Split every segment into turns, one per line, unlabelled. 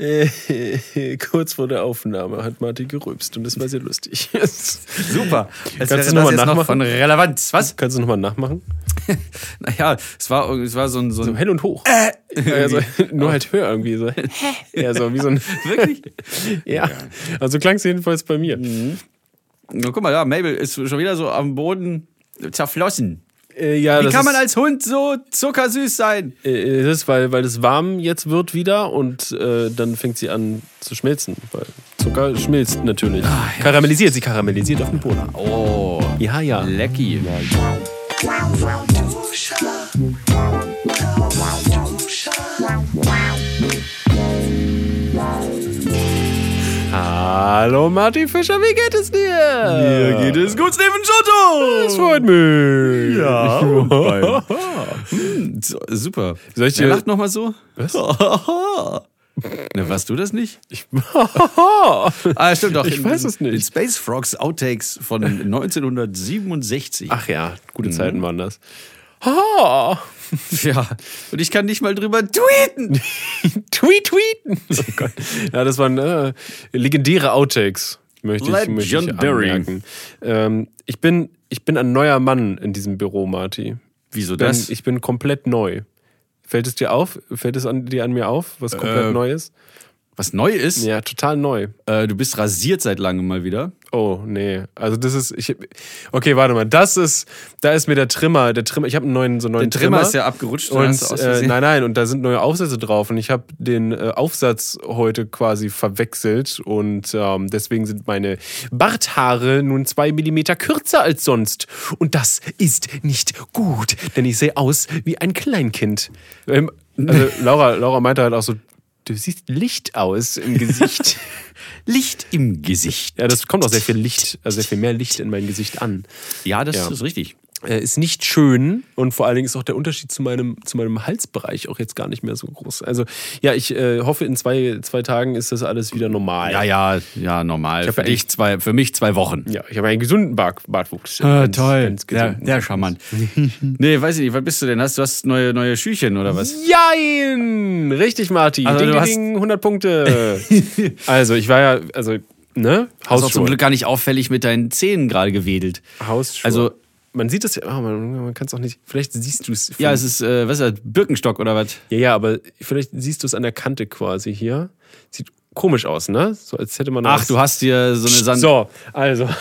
Äh, kurz vor der Aufnahme hat Martin gerülpst und das war sehr lustig.
Super. Als
Kannst du
wäre
noch mal
das jetzt noch
nachmachen?
von Relevanz. Was?
Kannst du nochmal nachmachen?
Naja, es war, es war so ein. So
So
ein
hell und hoch. also, nur halt höher irgendwie so. ja, so wie so ein.
Wirklich?
ja. Also klang es jedenfalls bei mir.
Na, guck mal, ja, Mabel ist schon wieder so am Boden zerflossen.
Äh, ja,
Wie
das
kann man
ist,
als Hund so zuckersüß sein?
äh, das ist, weil, weil es warm jetzt wird wieder und äh, dann fängt sie an zu schmelzen. Weil Zucker schmilzt natürlich. Karamellisiert, sie karamellisiert auf dem Boden.
Oh,
Ja, ja.
lecky.
Hallo Martin Fischer, wie geht es dir?
Mir geht es gut, Steven Giotto.
Das freut mich.
Ja, So, super.
Soll ich dir-
lacht nochmal so?
Was?
Ne, warst du das nicht?
Ich,
Ah, stimmt doch.
Ich
In-
weiß es nicht.
In Space Frogs Outtakes von 1967.
Ach ja, gute Zeiten waren das.
Ja. Und ich kann nicht mal drüber tweeten.
Tweet, tweeten. Oh Gott. Ja, das waren äh, legendäre Outtakes, möchte ich, möchte ich anmerken. Ähm, ich, bin, ich bin ein neuer Mann in diesem Büro, Marty.
Wieso das?
ich bin komplett neu. Fällt es dir auf? Fällt es an, dir an mir auf, was komplett
Äh,
neu ist?
Was neu ist,
Ja, total neu.
äh, du bist rasiert seit langem mal wieder.
Oh, nee. Also das ist ich Okay, warte mal. Das ist da ist mir der Trimmer, der Trimmer, ich habe einen neuen so einen neuen
Der Trimmer ist ja abgerutscht.
und
hast du aus
äh, nein, nein, und da sind neue Aufsätze drauf und ich habe den äh, Aufsatz heute quasi verwechselt und ähm, deswegen sind meine Barthaare nun zwei Millimeter kürzer als sonst und das ist nicht gut, denn ich sehe aus wie ein Kleinkind. Ähm, also Laura, Laura meinte halt auch so, du siehst Licht aus im Gesicht.
Licht im Gesicht.
ja, das kommt auch sehr viel Licht, also sehr viel mehr Licht in mein Gesicht an.
Ja, das
Ja.
ist richtig.
Äh, ist nicht schön und vor allen Dingen ist auch der Unterschied zu meinem, zu meinem Halsbereich auch jetzt gar nicht mehr so groß. Also ja, ich äh, hoffe, in zwei, zwei Tagen ist das alles wieder normal.
Ja, ja, ja, normal.
hab
Für dich zwei, für mich zwei Wochen.
Ja, ich habe einen gesunden Bart, Bartwuchs.
Ah,
Ganz-
toll.
ganz gesund.
sehr charmant. nee, weiß ich nicht, was bist du denn? Hast du hast neue, neue Schüchen oder was?
Jein! Richtig, Martin.
Also,
ding,
hast-
ding, 100 Punkte. also, ich war ja, also, ne?
Hast auch zum
Hausschuhe.
Glück gar nicht auffällig mit deinen Zähnen gerade gewedelt.
Hausschuhe.
Also-
man sieht es ja, oh, man, man kann es auch nicht, vielleicht siehst du es.
Ja, es ist, äh, was ist das, Birkenstock oder was?
Ja, ja, aber vielleicht siehst du es an der Kante quasi hier. Sieht komisch aus, ne? So als hätte man
Ach, du hast dir so eine Sand
So, also.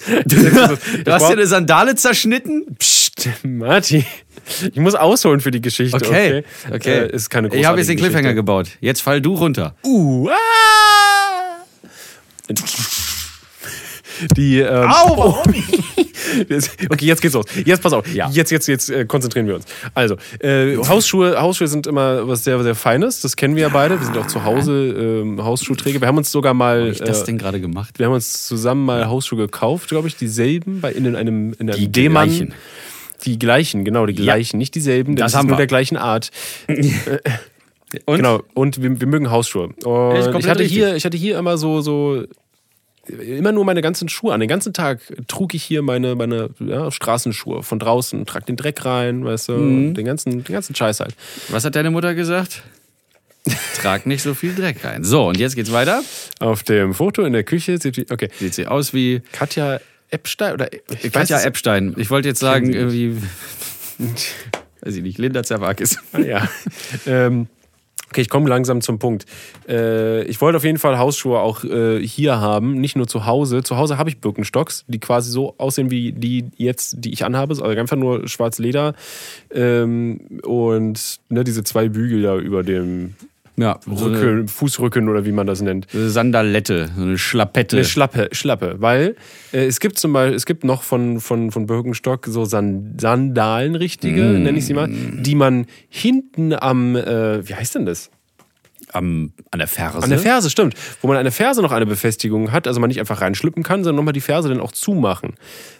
Du hast dir eine Sandale zerschnitten?
Psst, Marti. Ich muss ausholen für die Geschichte. Okay.
Okay, okay.
Äh, ist keine
ich habe jetzt den Cliffhanger
Geschichte.
gebaut. Jetzt fall du runter.
Uh, ah! Die, ähm,
Au!
Das- Okay, jetzt geht's los. Jetzt pass auf.
Ja.
Jetzt, jetzt, jetzt äh, konzentrieren wir uns. Also, äh, Hausschuhe, Hausschuhe sind immer was sehr, sehr Feines. Das kennen wir ja beide. Wir sind auch zu Hause ähm, Hausschuhträger. Wir haben uns sogar mal,
Hab ich das
äh,
denn gerade gemacht?
wir haben uns zusammen mal Hausschuhe gekauft, glaube ich, dieselben bei in einem in einem
Die
D-Mann.
gleichen.
Die gleichen, genau, die gleichen, nicht dieselben,
Das
das
haben
ist nur
wir.
der gleichen Art.
Und?
Genau, und wir, wir mögen Hausschuhe. Und ich hatte
richtig.
hier, ich hatte hier immer so, so immer nur meine ganzen Schuhe an. Den ganzen Tag trug ich hier meine, meine ja, Straßenschuhe von draußen, trag den Dreck rein, weißt du,
Mhm.
den ganzen, den ganzen Scheiß halt.
Was hat deine Mutter gesagt? Trag nicht so viel Dreck rein. So, und jetzt geht's weiter.
Auf dem Foto in der Küche sieht die, okay,
Sieht sie aus wie
Katja Epstein oder ich
Katja
es-
Epstein. Ich wollte jetzt sagen, irgendwie. Weiß ich nicht, Linda Zerwakis.
Ah, ja. ähm, okay, ich komme langsam zum Punkt. Äh, ich wollte auf jeden Fall Hausschuhe auch äh, hier haben, nicht nur zu Hause. Zu Hause habe ich Birkenstocks, die quasi so aussehen wie die jetzt, die ich anhabe, also einfach nur schwarz Leder ähm, und ne, diese zwei Bügel da über dem
Ja, so
Rücken, Fußrücken oder wie man das nennt.
Sandalette, so eine Schlappette.
Eine Schlappe, Schlappe, weil äh, es gibt zum Beispiel, es gibt noch von, von, von Birkenstock so San Sandalen, richtige,
Mm.
nenne ich sie mal, die man hinten am, äh, wie heißt denn das?
Am, an der Ferse.
An der Ferse, stimmt. Wo man an der Ferse noch eine Befestigung hat, also man nicht einfach reinschlüppen kann, sondern nochmal die Ferse dann auch zumachen.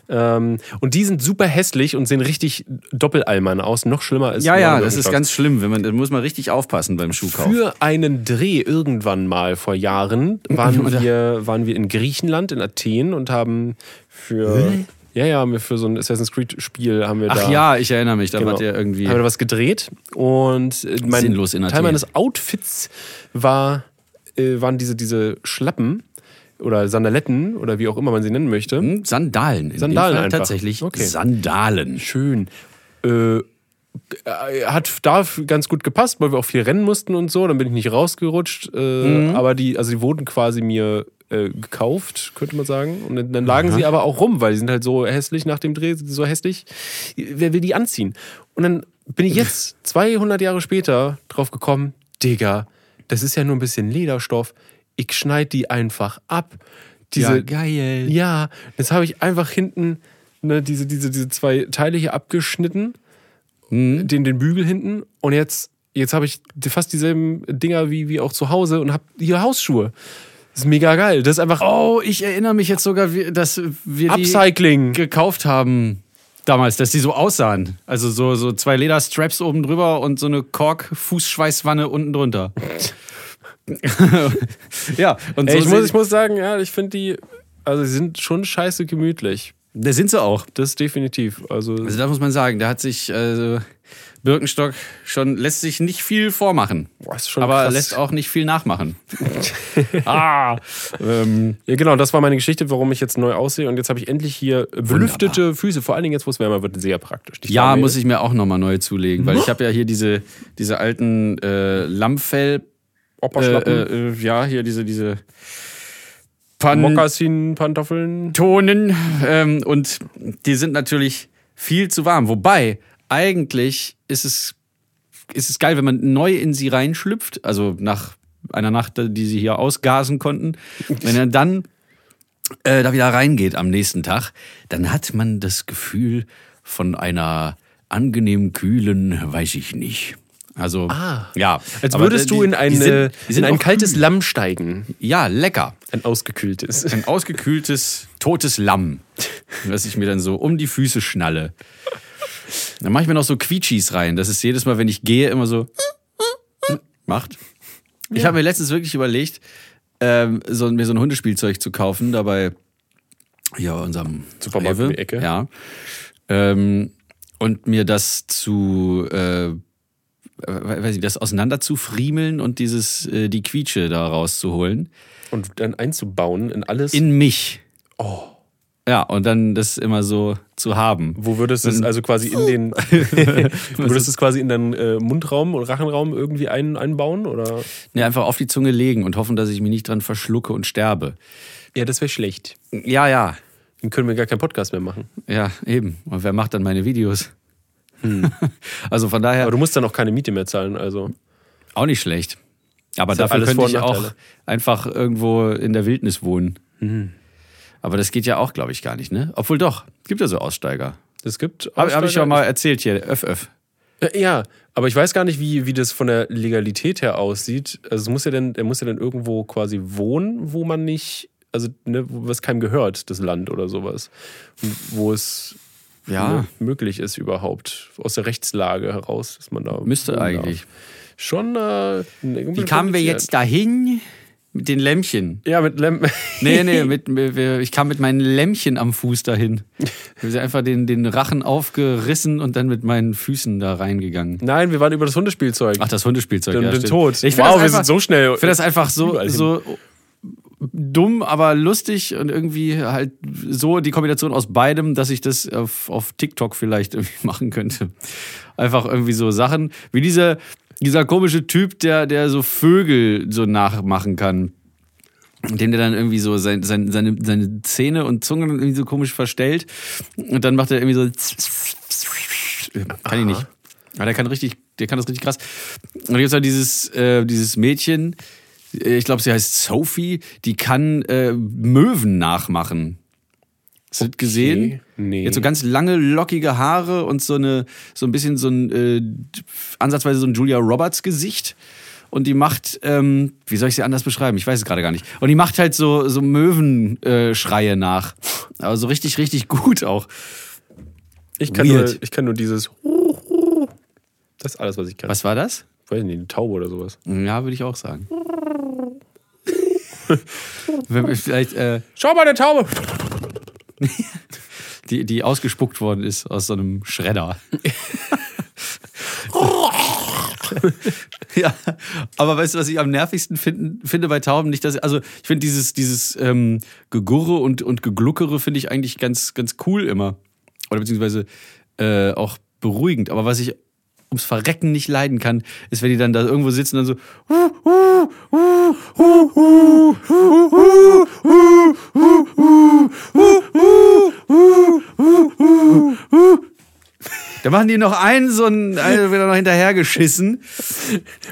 Ähm, und die sind super hässlich und sehen richtig Doppelalmern aus, noch schlimmer als
ja, ja, das ist ganz schlimm. Wenn man, da muss man richtig aufpassen beim Schuhkauf.
Für einen Dreh irgendwann mal vor Jahren waren wir, waren wir in Griechenland, in Athen und haben für Ja, ja, haben wir für so ein Assassin's Creed-Spiel haben wir da.
Ach ja, ich erinnere mich, da
Genau.
wart ihr irgendwie.
Haben wir da was gedreht und äh, mein
Sinnlos in
Teil
Athen.
meines Outfits war, äh, waren diese, diese Schlappen oder Sandaletten oder wie auch immer man sie nennen möchte.
Hm, Sandalen. In
Sandalen einfach.
tatsächlich
Okay.
Sandalen.
Schön. Äh, äh, hat da ganz gut gepasst, weil wir auch viel rennen mussten und so. Dann bin ich nicht rausgerutscht. Äh, Aber die, also die wurden quasi mir äh, gekauft, könnte man sagen. Und dann, lagen sie aber auch rum, weil die sind halt so hässlich nach dem Dreh, so hässlich. Wer will die anziehen? Und dann bin ich jetzt 200 Jahre später drauf gekommen, Digga, das ist ja nur ein bisschen Lederstoff. Ich schneide die einfach ab. Diese,
ja, geil.
ja, jetzt habe ich einfach hinten ne, diese, diese, diese zwei Teile hier abgeschnitten,
Mhm.
den, den Bügel hinten und jetzt, jetzt habe ich fast dieselben Dinger wie, wie auch zu Hause und habe hier Hausschuhe. Das ist mega geil. Das ist einfach
Oh, ich erinnere mich jetzt sogar, dass wir die
Upcycling.
gekauft haben damals, dass die so aussahen. Also so, so zwei Lederstraps oben drüber und so eine Kork-Fußschweißwanne unten drunter. ja, und so
Ey, ich, muss, ich muss sagen, ja, ich finde die, also sie sind schon scheiße gemütlich.
da sind sie auch.
Das definitiv. Also,
Also da muss man sagen, da hat sich also, Birkenstock schon, lässt sich nicht viel vormachen.
boah, ist schon
aber
krass.
lässt auch nicht viel nachmachen. ah, ähm,
Ja, genau, das war meine Geschichte, warum ich jetzt neu aussehe. Und jetzt habe ich endlich hier belüftete Füße. Vor allen Dingen jetzt, wo es wärmer wird, sehr praktisch. Ich
ja,
glaube,
muss ich mir auch nochmal neu zulegen, weil ich habe ja hier diese, diese alten äh, Lammfell, äh,
Opperschlappen,
äh, ja, hier diese, diese Pan
Mokassin-Pantoffeln.
Tonen ähm, und die sind natürlich viel zu warm. Wobei, eigentlich ist es, ist es geil, wenn man neu in sie reinschlüpft, also nach einer Nacht, die sie hier ausgasen konnten. Wenn er dann äh, da wieder reingeht am nächsten Tag, dann hat man das Gefühl von einer angenehm kühlen, weiß ich nicht. Also, ja.
Als würdest
die-
du in,
die
eine,
sind- die sind
in ein kaltes
kühl.
Lamm steigen.
Ja, lecker.
Ein ausgekühltes.
Ein ausgekühltes, totes Lamm, das ich mir dann so um die Füße schnalle. Dann mache ich mir noch so Quietschis rein. Das ist jedes Mal, wenn ich gehe, immer so macht. Ich habe mir letztens wirklich überlegt, ähm, so, mir so ein Hundespielzeug zu kaufen, dabei ja unserem
Supermarkt
Rewe,
die Ecke.
Ja. Ähm, und mir das zu äh, weiß ich, das auseinander zu friemeln und dieses äh, die Quietsche da rauszuholen
Und dann einzubauen in alles.
in mich. Oh. Ja, und dann das immer so zu haben.
wo würdest du es also quasi in den. würdest du es quasi in deinen äh, Mundraum und Rachenraum irgendwie ein, einbauen? Oder?
Ne, einfach auf die Zunge legen und hoffen, dass ich mich nicht dran verschlucke und sterbe.
Ja, das wäre schlecht.
Ja, ja.
Dann können wir gar keinen Podcast mehr machen.
Ja, eben. Und wer macht dann meine Videos? Also von daher
Aber du musst dann auch keine Miete mehr zahlen. Also.
auch nicht schlecht. Aber dafür könnte ich auch einfach irgendwo in der Wildnis wohnen. Aber das geht ja auch, glaube ich, gar nicht, ne? Obwohl doch, gibt ja so Aussteiger.
Es gibt.
Habe hab ich
Aussteiger-
schon mal erzählt hier, öff, öff.
Äh, Ja, aber ich weiß gar nicht, wie, wie das von der Legalität her aussieht. Also es muss ja dann, er muss ja dann irgendwo quasi wohnen, wo man nicht, also ne, was keinem gehört, das Land oder sowas. Wo es
Ja.
möglich ist überhaupt, aus der Rechtslage heraus, dass man da.
Müsste eigentlich.
Darf. Schon. Äh,
Wie kamen wir jetzt dahin? Mit den Lämmchen.
Ja, mit Lem
Nee, nee, mit, mit, ich kam mit meinen Lämmchen am Fuß dahin. Ich habe einfach den, den Rachen aufgerissen und dann mit meinen Füßen da reingegangen.
Nein, wir waren über das Hundespielzeug.
Ach, das Hundespielzeug.
den,
ja,
den
stimmt.
Tod.
Ich
wow, wir
einfach,
sind so schnell.
Ich finde das einfach so, so dumm, aber lustig und irgendwie halt so die Kombination aus beidem, dass ich das auf, auf TikTok vielleicht irgendwie machen könnte. Einfach irgendwie so Sachen wie dieser, dieser komische Typ, der, der so Vögel so nachmachen kann. Dem der dann irgendwie so sein, sein, seine, seine Zähne und Zunge dann irgendwie so komisch verstellt. Und dann macht er irgendwie so. Kann ich nicht. Aber der kann richtig, der kann das richtig krass. Und jetzt halt dieses, äh, dieses Mädchen, ich glaube, sie heißt Sophie, die kann äh, Möwen nachmachen. Hast du das gesehen?
Nee.
Hat so ganz lange, lockige Haare und so eine, so ein bisschen so ein, äh, ansatzweise so ein Julia Roberts Gesicht. Und die macht, ähm, wie soll ich sie anders beschreiben? Ich weiß es gerade gar nicht. Und die macht halt so, so Möwenschreie äh, nach. Aber so richtig, richtig gut auch.
ich, kann nur, ich kann nur dieses. Das ist alles, was ich kann.
Was war das?
Ich weiß nicht, eine Taube oder sowas.
Ja, würde ich auch sagen. Vielleicht, äh,
Schau mal, eine Taube!
die, die ausgespuckt worden ist aus so einem Schredder. ja, aber weißt du, was ich am nervigsten finden, finde bei Tauben? Nicht, dass also ich finde dieses dieses ähm, Gegurre und und Gegluckere finde ich eigentlich ganz ganz cool immer oder beziehungsweise äh, auch beruhigend. Aber was ich ums Verrecken nicht leiden kann, ist, wenn die dann da irgendwo sitzen und dann so Da machen die noch einen so einen, einen wieder noch hinterhergeschissen.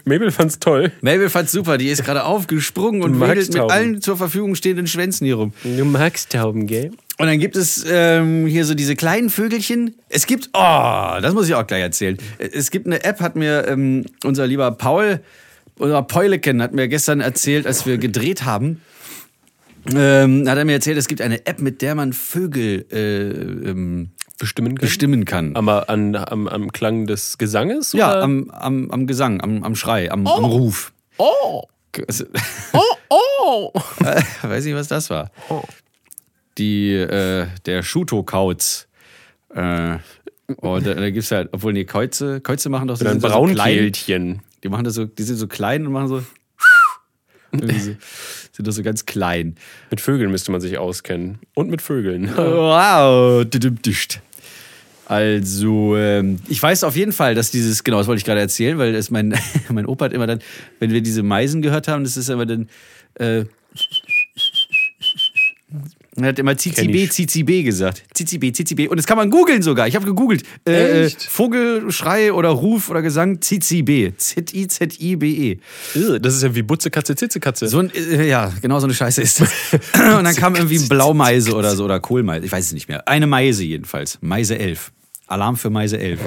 Mabel fand's toll.
Mabel fand's super, die ist gerade aufgesprungen und
magst
wedelt mit allen zur Verfügung stehenden Schwänzen hier rum.
Du magst Tauben, gell?
Und dann gibt es ähm, hier so diese kleinen Vögelchen. Es gibt, oh, das muss ich auch gleich erzählen. Es gibt eine App, hat mir ähm, unser lieber Paul, unser Peuleken, hat mir gestern erzählt, als wir gedreht haben. Ähm, hat er mir erzählt, es gibt eine App, mit der man Vögel äh, ähm,
Bestimmen kann.
bestimmen kann.
Aber an, am, am Klang des Gesanges?
ja,
oder?
am, am, am Gesang, am, am Schrei, am, am Ruf.
Oh!
Also,
Oh! Oh!
weiß nicht, was das war.
Oh.
Die, äh, der Schuto-Kauz. Äh, und da, da gibt's halt, obwohl nee, Käuze, Käuze machen doch so,
Ein
doch so.
Braunkehlchen.
Die machen das so, die sind so klein und machen so. so sind doch so ganz klein.
Mit Vögeln müsste man sich auskennen. Und mit Vögeln.
Wow. Also, ähm, ich weiß auf jeden Fall, dass dieses, genau, das wollte ich gerade erzählen, weil das mein, mein Opa hat immer dann, wenn wir diese Meisen gehört haben, das ist immer dann, äh, er hat immer
Kenn
Zizi B,
ich.
Zizi B gesagt. Zizi B, Zizi B. Und das kann man googeln sogar. Ich habe gegoogelt. Äh,
Echt?
Vogelschrei oder Ruf oder Gesang Zizi B. Z-I-Z-I-B-E.
Das ist ja wie Butze, Katze, Zitze, Katze.
So ein, äh, ja, genau so eine Scheiße ist das. Und dann kam irgendwie Blaumeise oder so oder Kohlmeise, ich weiß es nicht mehr. Eine Meise jedenfalls. Meise 11. Alarm für Meise 11.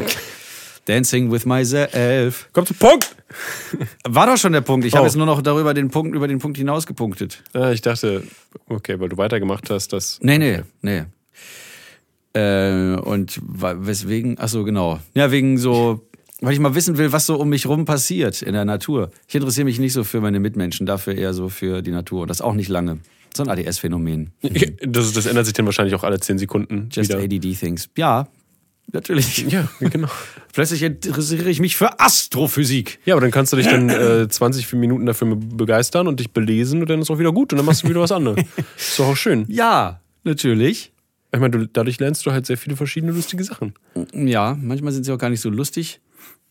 Dancing with Meise 11.
Komm zum Punkt!
War doch schon der Punkt. Ich habe
Oh.
jetzt nur noch darüber den Punkt, über den Punkt hinaus gepunktet.
Ah, ich dachte, okay, weil du weitergemacht hast, dass.
Nee, nee, nee. Äh, und weswegen, ach so, genau. Ja, wegen so, weil ich mal wissen will, was so um mich rum passiert in der Natur. Ich interessiere mich nicht so für meine Mitmenschen, dafür eher so für die Natur. Und das auch nicht lange. So ein ADS-Phänomen.
Das, das ändert sich dann wahrscheinlich auch alle 10 Sekunden.
Just
wieder.
ADD-Things. Ja, natürlich.
Ja, genau.
Plötzlich interessiere ich mich für Astrophysik.
Ja, aber dann kannst du dich dann äh, 20 Minuten dafür begeistern und dich belesen und dann ist auch wieder gut und dann machst du wieder was anderes. Ist doch auch schön.
Ja, natürlich.
Ich meine, du, dadurch lernst du halt sehr viele verschiedene lustige Sachen.
Ja, manchmal sind sie auch gar nicht so lustig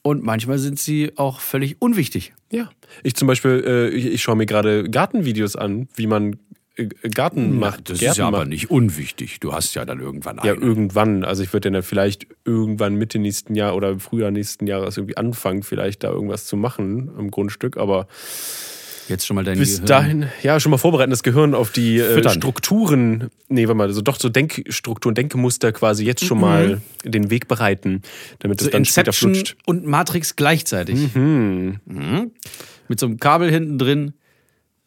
und manchmal sind sie auch völlig unwichtig.
Ja. Ich zum Beispiel, äh, ich, ich schaue mir gerade Gartenvideos an, wie man Garten macht. Gärten macht.
nicht unwichtig. Du hast ja dann irgendwann
Ja, irgendwann. Also ich würde dann vielleicht irgendwann Mitte nächsten Jahr oder Frühjahr nächsten Jahres irgendwie anfangen, vielleicht da irgendwas zu machen im Grundstück. Aber
Jetzt schon mal dein
bis
Gehirn.
dahin, ja, schon mal vorbereiten, das Gehirn auf die äh. Strukturen, nee, warte mal, also doch so Denkstrukturen, Denkmuster quasi jetzt schon mal den Weg bereiten, damit es
So
dann später
Inception
flutscht.
und Matrix gleichzeitig. Mhm. Mit so einem Kabel hinten drin.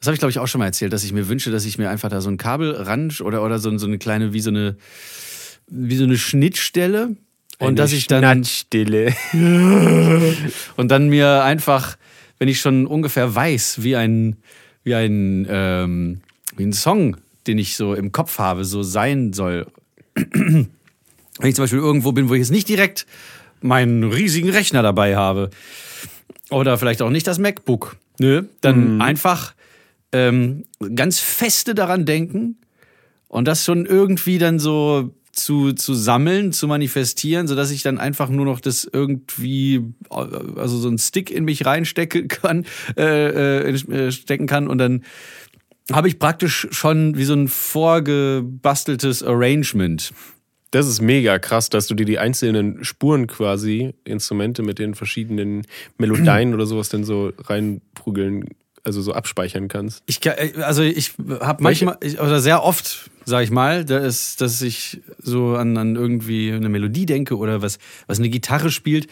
Das habe ich, glaube ich, auch schon mal erzählt, dass ich mir wünsche, dass ich mir einfach da so ein Kabel ran oder, oder so, so eine kleine, wie so eine, wie so eine Schnittstelle. Und dass ich dann
Stille.
und dann mir einfach, wenn ich schon ungefähr weiß, wie ein, wie ein, ähm, wie ein Song, den ich so im Kopf habe, so sein soll. wenn ich zum Beispiel irgendwo bin, wo ich jetzt nicht direkt meinen riesigen Rechner dabei habe oder vielleicht auch nicht das MacBook, nö, dann einfach ähm, ganz feste daran denken und das schon irgendwie dann so zu, zu sammeln, zu manifestieren, sodass ich dann einfach nur noch das irgendwie, also so einen Stick in mich reinstecken kann, äh, äh, äh, stecken kann und dann habe ich praktisch schon wie so ein vorgebasteltes Arrangement.
Das ist mega krass, dass du dir die einzelnen Spuren quasi, Instrumente mit den verschiedenen Melodien oder sowas dann so reinprügeln, also so abspeichern kannst.
Ich, kann- also ich habe manchmal, ich, oder sehr oft, sag ich mal, da ist, dass ich so an, an irgendwie eine Melodie denke oder was, was eine Gitarre spielt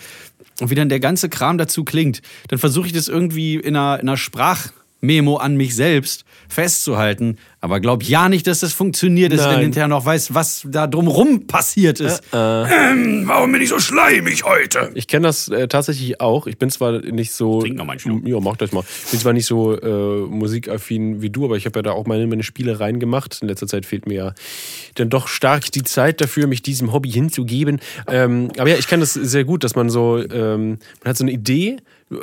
und wie dann der ganze Kram dazu klingt. Dann versuche ich das irgendwie in einer, in einer Sprachmemo an mich selbst festzuhalten. Aber glaub ja nicht, dass das funktioniert, dass dann
Nein.
hinterher noch weiß, was da drumrum passiert ist. Ähm, warum bin ich so schleimig heute?
Ich kenne das äh, tatsächlich auch. Ich bin zwar nicht so.
Trink noch mal einen Schluck.
Ja, mach das mal. Ich bin zwar nicht so äh, musikaffin wie du, aber ich habe ja da auch meine, meine Spiele reingemacht. In letzter Zeit fehlt mir ja dann doch stark die Zeit dafür, mich diesem Hobby hinzugeben. Ähm, aber ja, ich kenne das sehr gut, dass man so, ähm, man hat so eine Idee,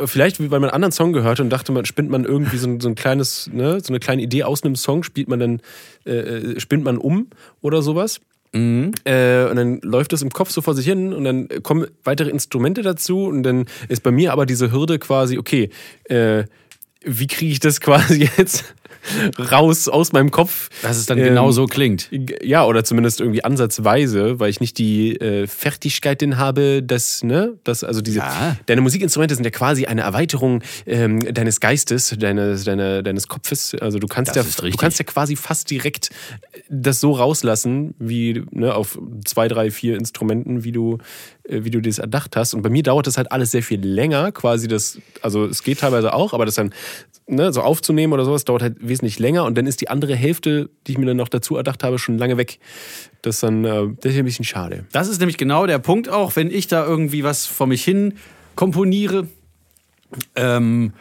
vielleicht weil man einen anderen Song gehört und dachte, man spinnt man irgendwie so ein, so ein kleines, ne, so eine kleine Idee aus einem Song, spielt man dann, äh, äh spinnt man um oder sowas. Mhm. Äh, und dann läuft das im Kopf so vor sich hin und dann kommen weitere Instrumente dazu und dann ist bei mir aber diese Hürde quasi, okay, äh, wie kriege ich das quasi jetzt raus aus meinem Kopf.
Dass es dann ähm, genau so klingt.
Ja, oder zumindest irgendwie ansatzweise, weil ich nicht die äh, Fertigkeit denn habe, dass, ne, dass, also diese, ja. deine Musikinstrumente sind ja quasi eine Erweiterung ähm, deines Geistes, deines, deine, deines Kopfes. Also du kannst das ja, du kannst ja quasi fast direkt das so rauslassen, wie ne, auf zwei, drei, vier Instrumenten, wie du äh, wie du das erdacht hast. Und bei mir dauert das halt alles sehr viel länger, quasi das, also es geht teilweise auch, aber das dann ne, so aufzunehmen oder sowas dauert halt wesentlich länger und dann ist die andere Hälfte, die ich mir dann noch dazu erdacht habe, schon lange weg. Das ist dann, äh, das ist ein bisschen schade.
Das ist nämlich genau der Punkt auch, wenn ich da irgendwie was vor mich hin komponiere. Ähm,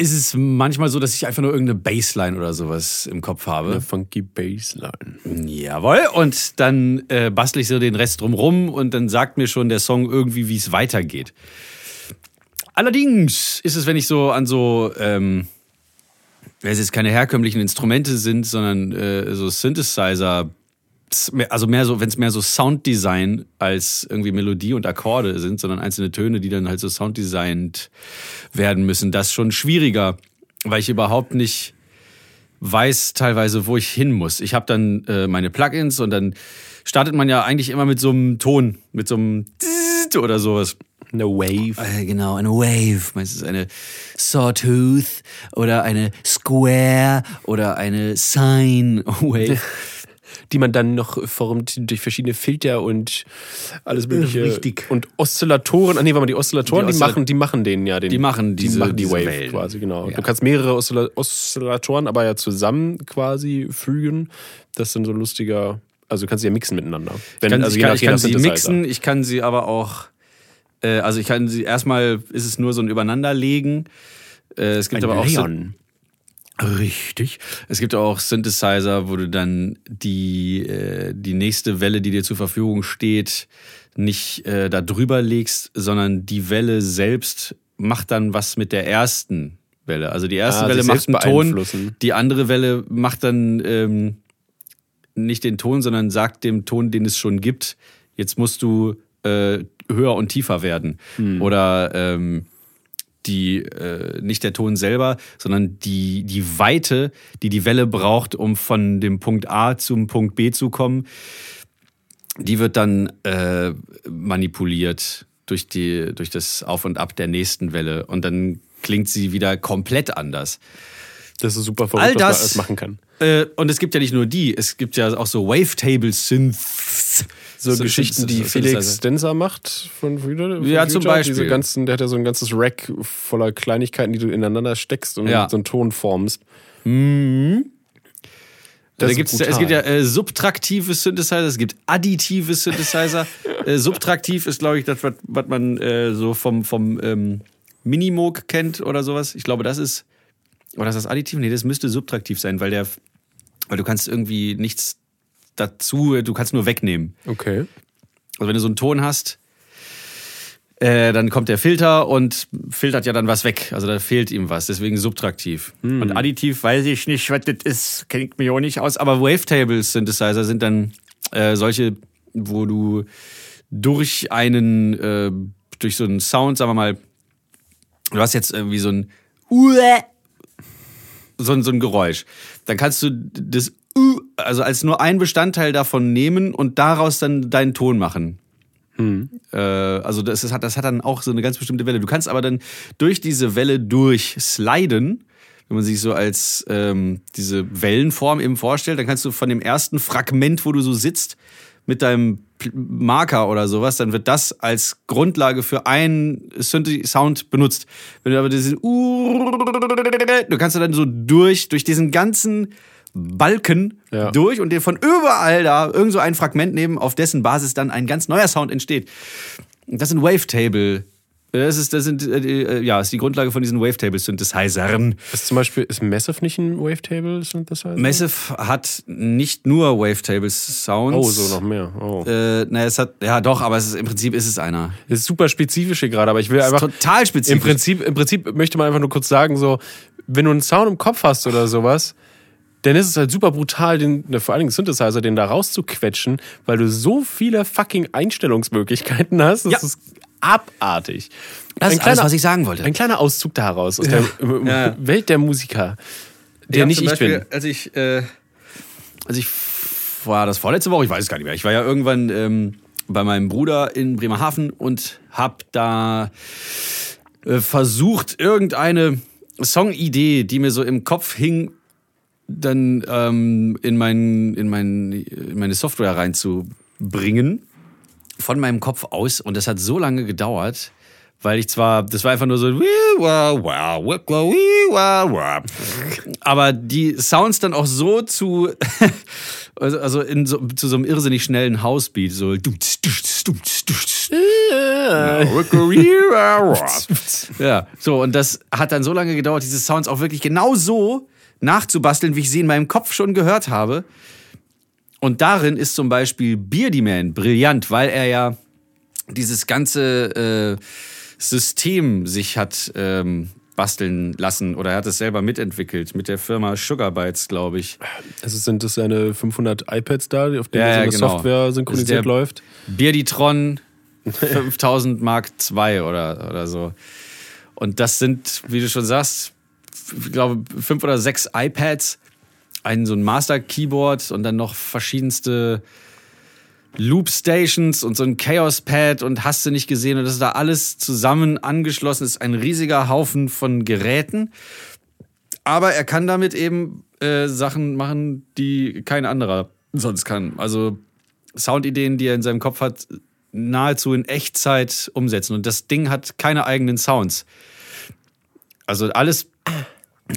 ist es manchmal so, dass ich einfach nur irgendeine Bassline oder sowas im Kopf habe.
Eine funky Bassline.
Jawohl. Und dann äh, bastle ich so den Rest drumrum und dann sagt mir schon der Song irgendwie, wie es weitergeht. Allerdings ist es, wenn ich so an so, ähm, es jetzt keine herkömmlichen Instrumente sind, sondern äh, so Synthesizer also mehr so, wenn es mehr so Sounddesign als irgendwie Melodie und Akkorde sind, sondern einzelne Töne, die dann halt so sounddesignt werden müssen, das schon schwieriger, weil ich überhaupt nicht weiß teilweise, wo ich hin muss. Ich habe dann äh, meine Plugins und dann startet man ja eigentlich immer mit so einem Ton, mit so einem oder sowas.
Eine Wave.
Äh, genau, eine Wave. Meistens eine Sawtooth oder eine Square oder eine Sine Wave.
die man dann noch formt durch verschiedene Filter und alles mögliche.
Richtig.
Und Oszillatoren, ah nee, warte mal, die Oszillatoren, die, Oszillat die machen, die machen den ja, den,
die machen diese,
die, machen
die
Wave
Wellen.
quasi, genau. Ja. Du kannst mehrere Oszillatoren aber ja zusammen quasi fügen. Das ist dann so ein lustiger, also du kannst sie ja mixen miteinander.
Wenn, ich kann, also ich kann, ich kann sie mixen, ich kann sie aber auch, äh, also ich kann sie, erstmal ist es nur so ein Übereinanderlegen. Äh, es gibt ein aber auch so, Richtig. Es gibt auch Synthesizer, wo du dann die, äh, die nächste Welle, die dir zur Verfügung steht, nicht äh, da drüber legst, sondern die Welle selbst macht dann was mit der ersten Welle. Also die erste ah, Welle macht einen Ton, die andere Welle macht dann ähm, nicht den Ton, sondern sagt dem Ton, den es schon gibt, jetzt musst du äh, höher und tiefer werden. Hm. Oder ähm, die äh, nicht der Ton selber, sondern die die Weite, die die Welle braucht, um von dem Punkt A zum Punkt B zu kommen, die wird dann äh, manipuliert durch die durch das Auf und Ab der nächsten Welle und dann klingt sie wieder komplett anders.
Das ist super verrückt, All das, was man alles machen kann.
Äh, und es gibt ja nicht nur die, es gibt ja auch so Wavetable Synths
so, so Geschichten, die Felix Stenser macht von Future.
Ja, zum Beispiel.
Diese ganzen, der hat ja so ein ganzes Rack voller Kleinigkeiten, die du ineinander steckst und ja. so einen Ton formst.
Mhm. Da gibt's, es gibt ja äh, subtraktive Synthesizer, es gibt additive Synthesizer. äh, subtraktiv ist, glaube ich, das, was, was man äh, so vom, vom ähm, Minimoog kennt oder sowas. Ich glaube, das ist. Oder ist das additiv? Nee, das müsste subtraktiv sein, weil der. Weil du kannst irgendwie nichts dazu, du kannst nur wegnehmen.
Okay.
Also wenn du so einen Ton hast, äh, dann kommt der Filter und filtert ja dann was weg. Also da fehlt ihm was, deswegen subtraktiv. Hm. Und additiv weiß ich nicht, was das ist, ich mich auch nicht aus. Aber Wavetable Synthesizer sind dann äh, solche, wo du durch einen, äh, durch so einen Sound, sagen wir mal, du hast jetzt irgendwie so ein so ein, so ein Geräusch. Dann kannst du das also als nur ein Bestandteil davon nehmen und daraus dann deinen Ton machen. Hm. Äh, also das, ist, das hat dann auch so eine ganz bestimmte Welle. Du kannst aber dann durch diese Welle durchsliden, wenn man sich so als ähm, diese Wellenform eben vorstellt, dann kannst du von dem ersten Fragment, wo du so sitzt, mit deinem Marker oder sowas, dann wird das als Grundlage für einen Synthi-Sound benutzt. Wenn du aber diesen du kannst dann so durch, durch diesen ganzen Balken ja. durch und dir von überall da irgend so ein Fragment nehmen, auf dessen Basis dann ein ganz neuer Sound entsteht. Das sind Wavetable Das ist, das sind, äh, ja, ist die Grundlage von diesen Wavetable-Synthesizern.
Ist zum Beispiel, ist Massive nicht ein Wavetable-Synthesizer?
Massive hat nicht nur Wavetable-Sounds.
Oh, so noch mehr. Oh.
Äh, naja, es hat, ja doch, aber es ist, im Prinzip ist es einer.
Das ist super spezifisch hier gerade, aber ich will einfach.
total spezifisch.
Im Prinzip, Im Prinzip möchte man einfach nur kurz sagen, so, wenn du einen Sound im Kopf hast oder sowas, dann ist es halt super brutal, den, ne, vor allen Dingen Synthesizer, den da rauszuquetschen, weil du so viele fucking Einstellungsmöglichkeiten hast. Das
Ja.
ist abartig.
Das ist alles, was ich sagen wollte.
Ein kleiner Auszug daraus aus der äh,
Ja.
Welt der Musiker, der
Ja,
nicht ich
Beispiel,
bin.
Als ich, äh, als ich war das vorletzte Woche, ich weiß es gar nicht mehr. Ich war ja irgendwann ähm, bei meinem Bruder in Bremerhaven und hab da äh, versucht, irgendeine Songidee, die mir so im Kopf hing, dann ähm, in, mein, in, mein, in meine Software reinzubringen. Von meinem Kopf aus. Und das hat so lange gedauert, weil ich zwar, das war einfach nur so, aber die Sounds dann auch so zu, also also in so, zu so einem irrsinnig schnellen Housebeat, so. Ja, so, und das hat dann so lange gedauert, diese Sounds auch wirklich genau so nachzubasteln, wie ich sie in meinem Kopf schon gehört habe. Und darin ist zum Beispiel Beardy Man brillant, weil er ja dieses ganze äh, System sich hat ähm, basteln lassen oder er hat es selber mitentwickelt mit der Firma Sugar Bytes, glaube ich.
Also sind das seine 500 iPads da, auf denen
Ja,
so
ja,
eine
genau.
Software synchronisiert
Das ist der-
läuft?
Beardytron 5000 Mark II oder, oder so. Und das sind, wie du schon sagst, ich glaube, fünf oder sechs iPads, ein so ein Master-Keyboard und dann noch verschiedenste Loop-Stations und so ein Chaos-Pad und hast du nicht gesehen. Und das ist da alles zusammen angeschlossen. Das ist ein riesiger Haufen von Geräten. Aber er kann damit eben äh, Sachen machen, die kein anderer sonst kann. Also Soundideen, die er in seinem Kopf hat, nahezu in Echtzeit umsetzen. Und das Ding hat keine eigenen Sounds. Also alles,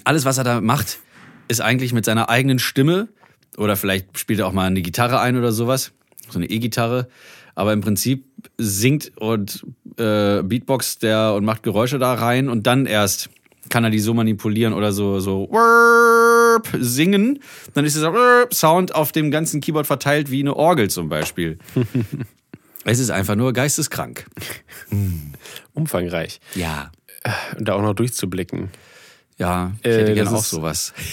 alles, was er da macht, ist eigentlich mit seiner eigenen Stimme oder vielleicht spielt er auch mal eine Gitarre ein oder sowas, so eine E-Gitarre. Aber im Prinzip singt und äh, Beatboxt der und macht Geräusche da rein und dann erst kann er die so manipulieren oder so so singen. Dann ist dieser Sound auf dem ganzen Keyboard verteilt wie eine Orgel zum Beispiel. es ist einfach nur geisteskrank.
Umfangreich.
Ja.
Und da auch noch durchzublicken.
Ja, ich
Äh,
hätte gerne
das
auch
ist-
sowas.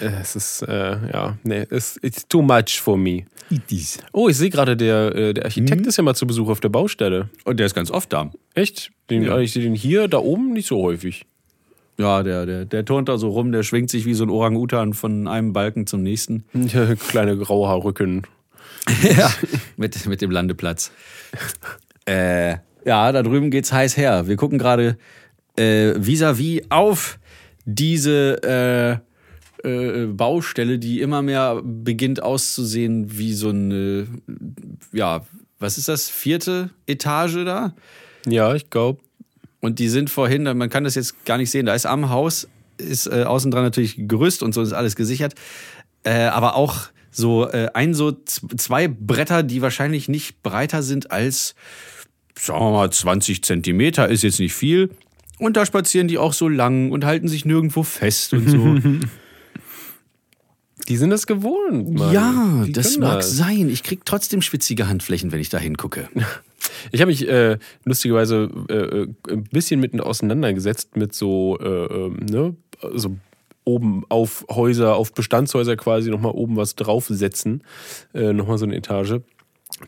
Äh, Es ist, äh, ja, nee, it's, it's too much for me. Oh, ich sehe gerade, der, äh, der Architekt
Mhm.
ist ja mal zu Besuch auf der Baustelle.
Und der ist ganz oft da.
Echt? Den,
Ja.
Ich sehe den hier, da oben nicht so häufig.
Ja, der, der, der turnt da so rum, der schwingt sich wie so ein Orang-Utan von einem Balken zum nächsten.
Ja, Kleine Grauhaarrücken.
Ja. mit, mit dem Landeplatz. äh, ja, da drüben geht's heiß her. Wir gucken gerade äh, vis-à-vis auf diese äh, äh, Baustelle, die immer mehr beginnt auszusehen wie so eine, ja, was ist das, vierte Etage da?
Ja, ich glaube.
Und die sind vorhin, man kann das jetzt gar nicht sehen, da ist am Haus, ist äh, außen dran natürlich Gerüst und so ist alles gesichert. Äh, aber auch so äh, ein, so zwei Bretter, die wahrscheinlich nicht breiter sind als, sagen wir mal, 20 Zentimeter, ist jetzt nicht viel. Und da spazieren die auch so lang und halten sich nirgendwo fest und so.
Die sind das gewohnt. Mann.
ja,
Die
das mag
das.
sein. Ich krieg trotzdem schwitzige Handflächen, wenn ich da hingucke.
Ich habe mich äh, lustigerweise äh, äh, ein bisschen mit auseinandergesetzt mit so, äh, ähm, ne, so oben auf Häuser, auf Bestandshäuser quasi nochmal oben was draufsetzen, äh, nochmal so eine Etage.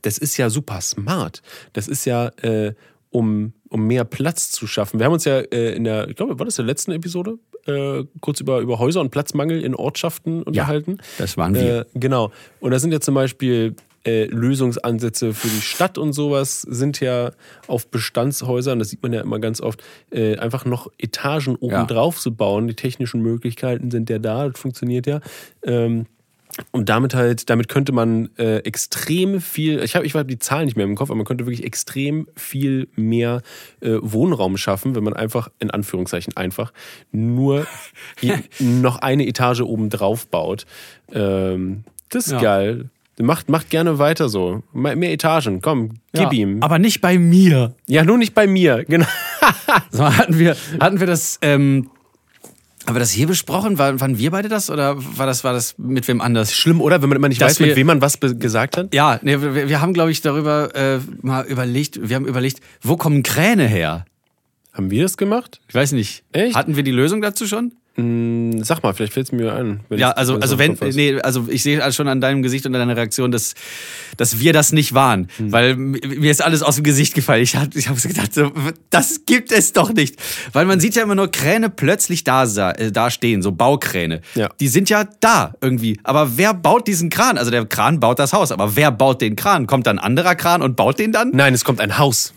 Das ist ja super smart. Das ist ja, äh, um, um mehr Platz zu schaffen. Wir haben uns ja äh, in der, ich glaube, war das in der letzten Episode, äh, kurz über, über Häuser und Platzmangel in Ortschaften unterhalten.
das waren wir.
Äh, genau. Und da sind ja zum Beispiel äh, Lösungsansätze für die Stadt und sowas sind ja auf Bestandshäusern, das sieht man ja immer ganz oft, äh, einfach noch Etagen oben
Ja.
drauf zu bauen. Die technischen Möglichkeiten sind ja da, das funktioniert ja. Ähm, und damit halt, damit könnte man äh, extrem viel, ich habe ich hab die Zahlen nicht mehr im Kopf, aber man könnte wirklich extrem viel mehr äh, Wohnraum schaffen, wenn man einfach, in Anführungszeichen einfach, nur noch eine Etage oben drauf baut. Ähm, das ist
Ja.
geil. Macht, macht gerne weiter so. Mehr mehr Etagen, komm, gib
ja,
ihm.
Aber nicht bei mir.
Ja, nur nicht bei mir, genau.
So, hatten wir, hatten wir das, ähm, haben wir das hier besprochen? War, waren wir beide das oder war das, war das mit wem anders?
Schlimm, oder? Wenn man immer nicht
Dass
weiß, mit
wir-
wem man was gesagt hat.
Ja, nee, wir, wir haben, glaube ich, darüber äh, mal überlegt, wir haben überlegt, wo kommen Kräne her?
Haben wir das gemacht?
Ich weiß nicht.
Echt?
Hatten wir die Lösung dazu schon?
Hm, Sag mal, vielleicht fällt es mir ein.
Ja, also, also wenn, nee, also ich sehe schon an deinem Gesicht und an deiner Reaktion, dass, dass wir das nicht waren.
Hm.
Weil mir ist alles aus dem Gesicht gefallen. Ich habe ich hab gedacht, so, das gibt es doch nicht. Weil man sieht ja immer nur Kräne plötzlich da, äh, da stehen, so Baukräne.
Ja.
Die sind ja da irgendwie. Aber wer baut diesen Kran? Also der Kran baut das Haus, aber wer baut den Kran? Kommt dann ein anderer Kran und baut den dann?
Nein, es kommt ein Haus.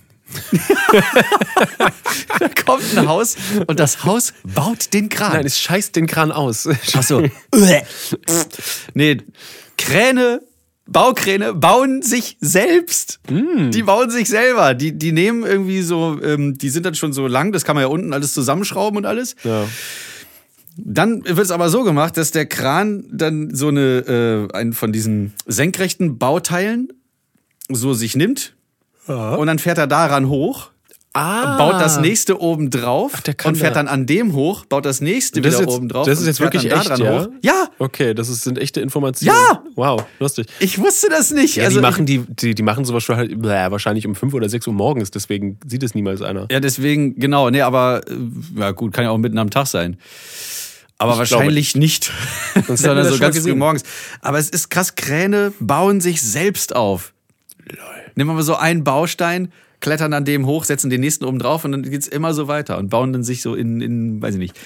Da kommt ein Haus und das Haus baut den Kran.
Nein, es scheißt den Kran aus.
Ach so. nee, Kräne, Baukräne bauen sich selbst. Die bauen sich selber. Die, die nehmen irgendwie so, ähm, die sind dann schon so lang, das kann man ja unten alles zusammenschrauben und alles.
Ja.
Dann wird es aber so gemacht, dass der Kran dann so eine, äh, einen von diesen senkrechten Bauteilen so sich nimmt und dann fährt er daran hoch.
Ah.
Baut das nächste oben drauf
kann
und fährt
da-
dann an dem hoch, baut das nächste
Das
wieder
jetzt,
oben drauf.
das ist jetzt wirklich echt, ja?
hoch. Ja,
Okay, das ist, sind echte Informationen.
Ja!
Wow, lustig.
Ich wusste das nicht.
Ja,
also
die machen die, die, die machen sowas schon halt, wahrscheinlich um 5 oder 6 Uhr morgens, deswegen sieht es niemals einer.
ja, deswegen, genau, nee, aber äh, ja gut, kann ja auch mitten am Tag sein. Aber
Ich
wahrscheinlich nicht,
hätten wir
sondern so ganz früh morgens. Aber es ist krass, Kräne bauen sich selbst auf. Nehmen wir mal so einen Baustein, klettern an dem hoch, setzen den nächsten oben drauf und dann geht's immer so weiter und bauen dann sich so in, in weiß ich nicht,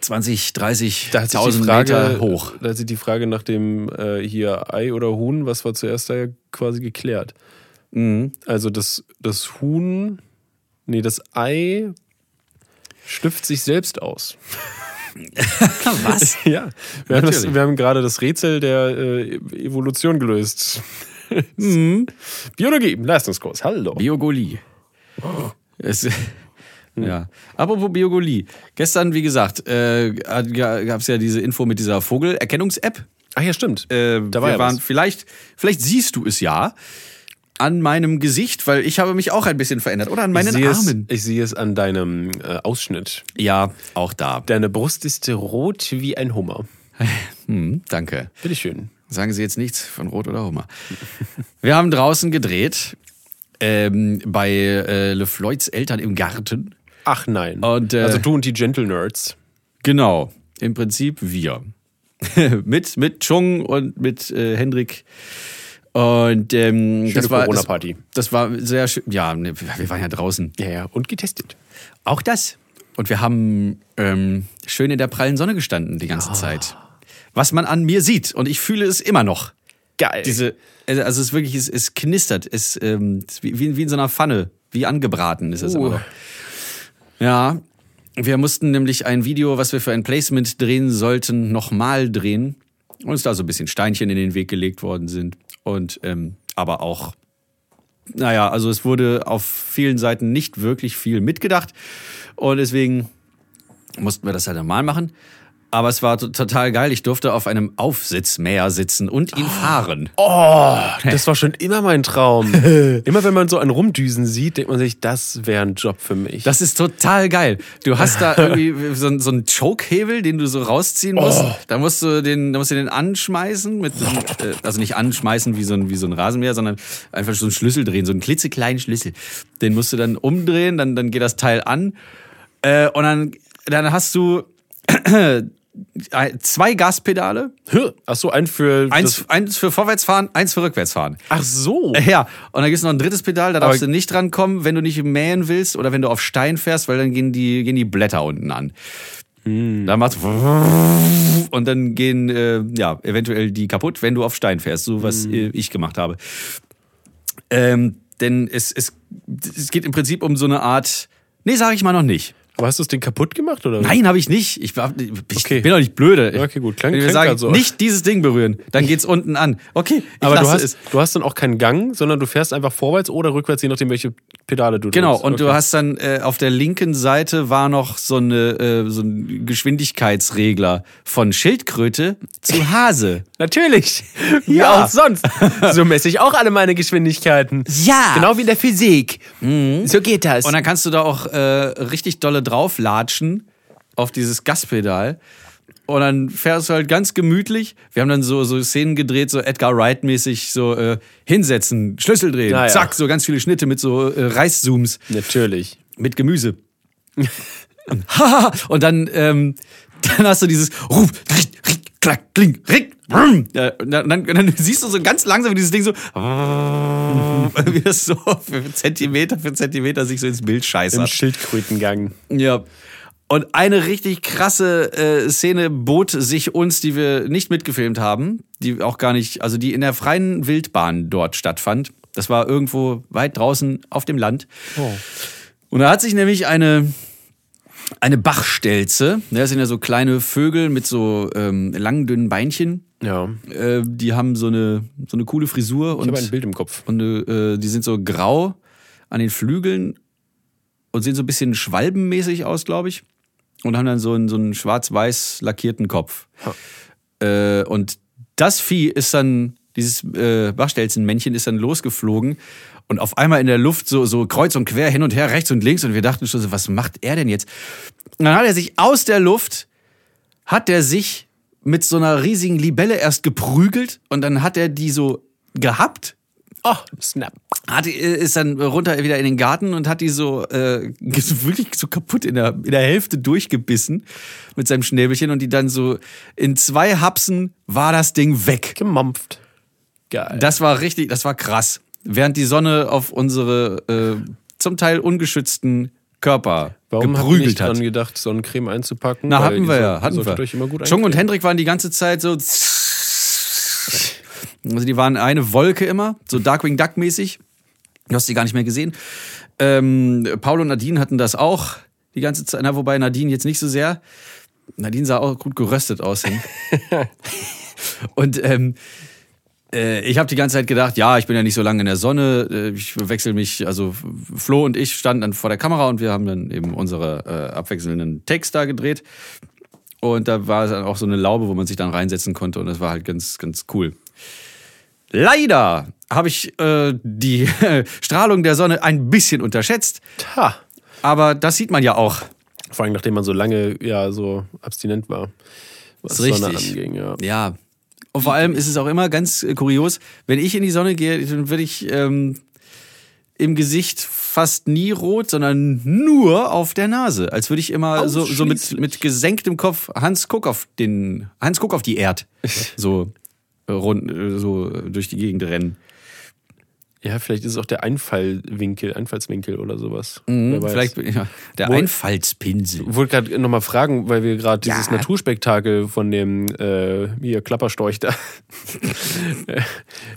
20, 30,
Da hat sich die
1000
Frage,
Meter hoch.
Da hat sich die Frage nach dem äh, hier Ei oder Huhn, was war zuerst da ja quasi geklärt.
Mhm.
Also das, das Huhn, nee, das Ei schlüpft sich selbst aus.
Was?
Ja, wir haben, das, wir haben gerade das Rätsel der äh, Evolution gelöst.
Mhm.
Biologie im Leistungskurs, hallo.
Biogolie. Es, ja. Apropos Biogolie. Gestern, wie gesagt, äh, gab es ja diese Info mit dieser Vogelerkennungs-App.
Ach ja, stimmt.
Äh,
da war
wir
ja
waren
was.
vielleicht, vielleicht siehst du es ja an meinem Gesicht, weil ich habe mich auch ein bisschen verändert. Oder an meinen
ich
Armen.
Es, ich sehe es an deinem äh, Ausschnitt.
Ja, auch da.
Deine Brust ist rot wie ein Hummer.
Hm, danke.
Bitteschön.
Sagen Sie jetzt nichts von Rot oder Hummer. Wir haben draußen gedreht. Ähm, bei äh, LeFloids Eltern im Garten.
Ach nein.
Und, äh,
also du und die Gentle Nerds.
Genau, im Prinzip wir. mit, mit Chung und mit äh, Hendrik. Und ähm, das war das,
Corona-Party.
das war sehr schön. Ja, ne, wir waren ja draußen.
Ja, ja. Und getestet.
Auch das. Und wir haben ähm, schön in der prallen Sonne gestanden die ganze Zeit. Was man an mir sieht. Und ich fühle es immer noch.
Geil.
Diese, also es ist wirklich, es, es knistert. Es ähm, wie, wie, in so einer Pfanne. Wie angebraten ist es
Uh.
immer noch. Ja, wir mussten nämlich ein Video, was wir für ein Placement drehen sollten, nochmal drehen. Und es da so ein bisschen Steinchen in den Weg gelegt worden sind. Und ähm, aber auch, naja, also es wurde auf vielen Seiten nicht wirklich viel mitgedacht. Und deswegen mussten wir das halt normal machen. Aber es war to- total geil. Ich durfte auf einem Aufsitzmäher sitzen und ihn fahren.
Oh, das war schon immer mein Traum. immer wenn man so einen Rumdüsen sieht, denkt man sich, das wäre ein Job für mich.
Das ist total geil. Du hast da irgendwie so, einen- so einen Chokehebel, den du so rausziehen musst. Da musst du den, da musst du den anschmeißen mit, äh, also nicht anschmeißen wie so ein, wie so ein Rasenmäher, sondern einfach so einen Schlüssel drehen, so einen klitzekleinen Schlüssel. Den musst du dann umdrehen, dann, dann geht das Teil an. Äh, und dann, dann hast du zwei Gaspedale.
Ach so, ein für
Eins, eins für Vorwärtsfahren, eins für Rückwärtsfahren.
Ach so.
Ja, und dann gibt es noch ein drittes Pedal, da darfst
Aber-
du nicht drankommen, wenn du nicht mähen willst oder wenn du auf Stein fährst, weil dann gehen die, gehen die Blätter unten an. Dann macht's und dann gehen äh, ja eventuell die kaputt, wenn du auf Stein fährst, so was äh, ich gemacht habe. Ähm, denn es, es, es geht im Prinzip um so eine Art, nee, sage ich mal noch nicht.
Aber hast du das Ding kaputt gemacht oder?
Nein, habe ich nicht. Ich, war, ich
Okay.
bin doch nicht blöde.
Okay, gut. Klang- klingt
sagen,
so.
nicht dieses Ding berühren, dann geht's unten an. Okay, ich
Aber du hast,
es.
du hast dann auch keinen Gang, sondern du fährst einfach vorwärts oder rückwärts, je nachdem, welche Pedale du
Genau,
drückst.
und du
Okay.
hast dann äh, auf der linken Seite war noch so, eine, äh, so ein Geschwindigkeitsregler von Schildkröte zu Hase.
Natürlich. Wie
Ja.
auch sonst. So messe ich auch alle meine Geschwindigkeiten.
Ja.
Genau wie in der Physik. So geht das.
Und dann kannst du da auch äh, richtig dolle drauflatschen auf dieses Gaspedal. Und dann fährst du halt ganz gemütlich. Wir haben dann so, so Szenen gedreht, so Edgar Wright-mäßig, so äh, hinsetzen, Schlüssel drehen,
ja.
zack, so ganz viele Schnitte mit so äh, Reißzooms,
Natürlich.
mit Gemüse. und dann, ähm, dann hast du dieses Ruf, rick, rick, klack, kling, rick, brumm. Ja, und dann, dann, dann siehst du so ganz langsam, dieses Ding so, wie das so für Zentimeter für Zentimeter sich so ins Bild
Im
scheißert.
Schildkrötengang.
Ja. Und eine richtig krasse äh, Szene bot sich uns, die wir nicht mitgefilmt haben, die auch gar nicht, also die in der freien Wildbahn dort stattfand. Das war irgendwo weit draußen auf dem Land. Und da hat sich nämlich eine, eine Bachstelze, ne, das sind ja so kleine Vögel mit so ähm, langen, dünnen Beinchen,
Ja.
äh, die haben so eine, so eine coole Frisur
Ich
und,
habe ein Bild im Kopf.
und äh, die sind so grau an den Flügeln und sehen so ein bisschen schwalbenmäßig aus, glaube ich. Und haben dann so einen, so einen schwarz-weiß lackierten Kopf. Äh, und das Vieh ist dann, dieses äh, Bachstelzenmännchen ist dann losgeflogen und auf einmal in der Luft so, so kreuz und quer hin und her, rechts und links. Und wir dachten schon so, was macht er denn jetzt? Und dann hat er sich aus der Luft, hat er sich mit so einer riesigen Libelle erst geprügelt und dann hat er die so gehabt
Oh, snap.
hat, ist dann runter wieder in den Garten und hat die so äh, wirklich so kaputt in der, in der Hälfte durchgebissen mit seinem Schnäbelchen und die dann so in zwei Hapsen war das Ding weg.
Gemampft. Geil.
Das war richtig, das war krass. Während die Sonne auf unsere äh, zum Teil ungeschützten Körper
Warum
geprügelt
nicht
hat.
dran gedacht, Sonnencreme einzupacken?
Na, hatten wir ja, hatten wir.
euch immer gut
Chung und. Hendrik waren die ganze Zeit so. Also die waren eine Wolke immer, so Darkwing Duck mäßig. Du hast die gar nicht mehr gesehen. Ähm, Paul und Nadine hatten das auch die ganze Zeit. Na, wobei Nadine jetzt nicht so sehr. Nadine sah auch gut geröstet aus. und ähm, äh, ich habe die ganze Zeit gedacht, ja, ich bin ja nicht so lange in der Sonne. äh, Ich wechsle mich, also Flo und ich standen dann vor der Kamera und wir haben dann eben unsere äh, abwechselnden Takes da gedreht. Und da war dann auch so eine Laube, wo man sich dann reinsetzen konnte und das war halt ganz, ganz cool. Leider habe ich äh, die Strahlung der Sonne ein bisschen unterschätzt,
Ha.
aber das sieht man ja auch.
Vor allem, nachdem man so lange ja so abstinent war. Was
Ist richtig.
Sonne anging, ja.
Ja. Und vor allem ist es auch immer ganz äh, kurios, wenn ich in die Sonne gehe, dann werde ich ähm, im Gesicht fast nie rot, sondern nur auf der Nase. Als würde ich immer so, so mit, mit gesenktem Kopf Hans guck auf den Hans guck auf die Erd. So rund, äh, so durch die Gegend rennen.
Ja, vielleicht ist es auch der Einfallwinkel, Einfallswinkel oder sowas. Weiß.
Vielleicht ja, der
Wohl-
Einfallspinsel.
Ich wollte gerade nochmal fragen, weil wir gerade dieses
Ja.
Naturspektakel von dem äh, hier Klapperstorch da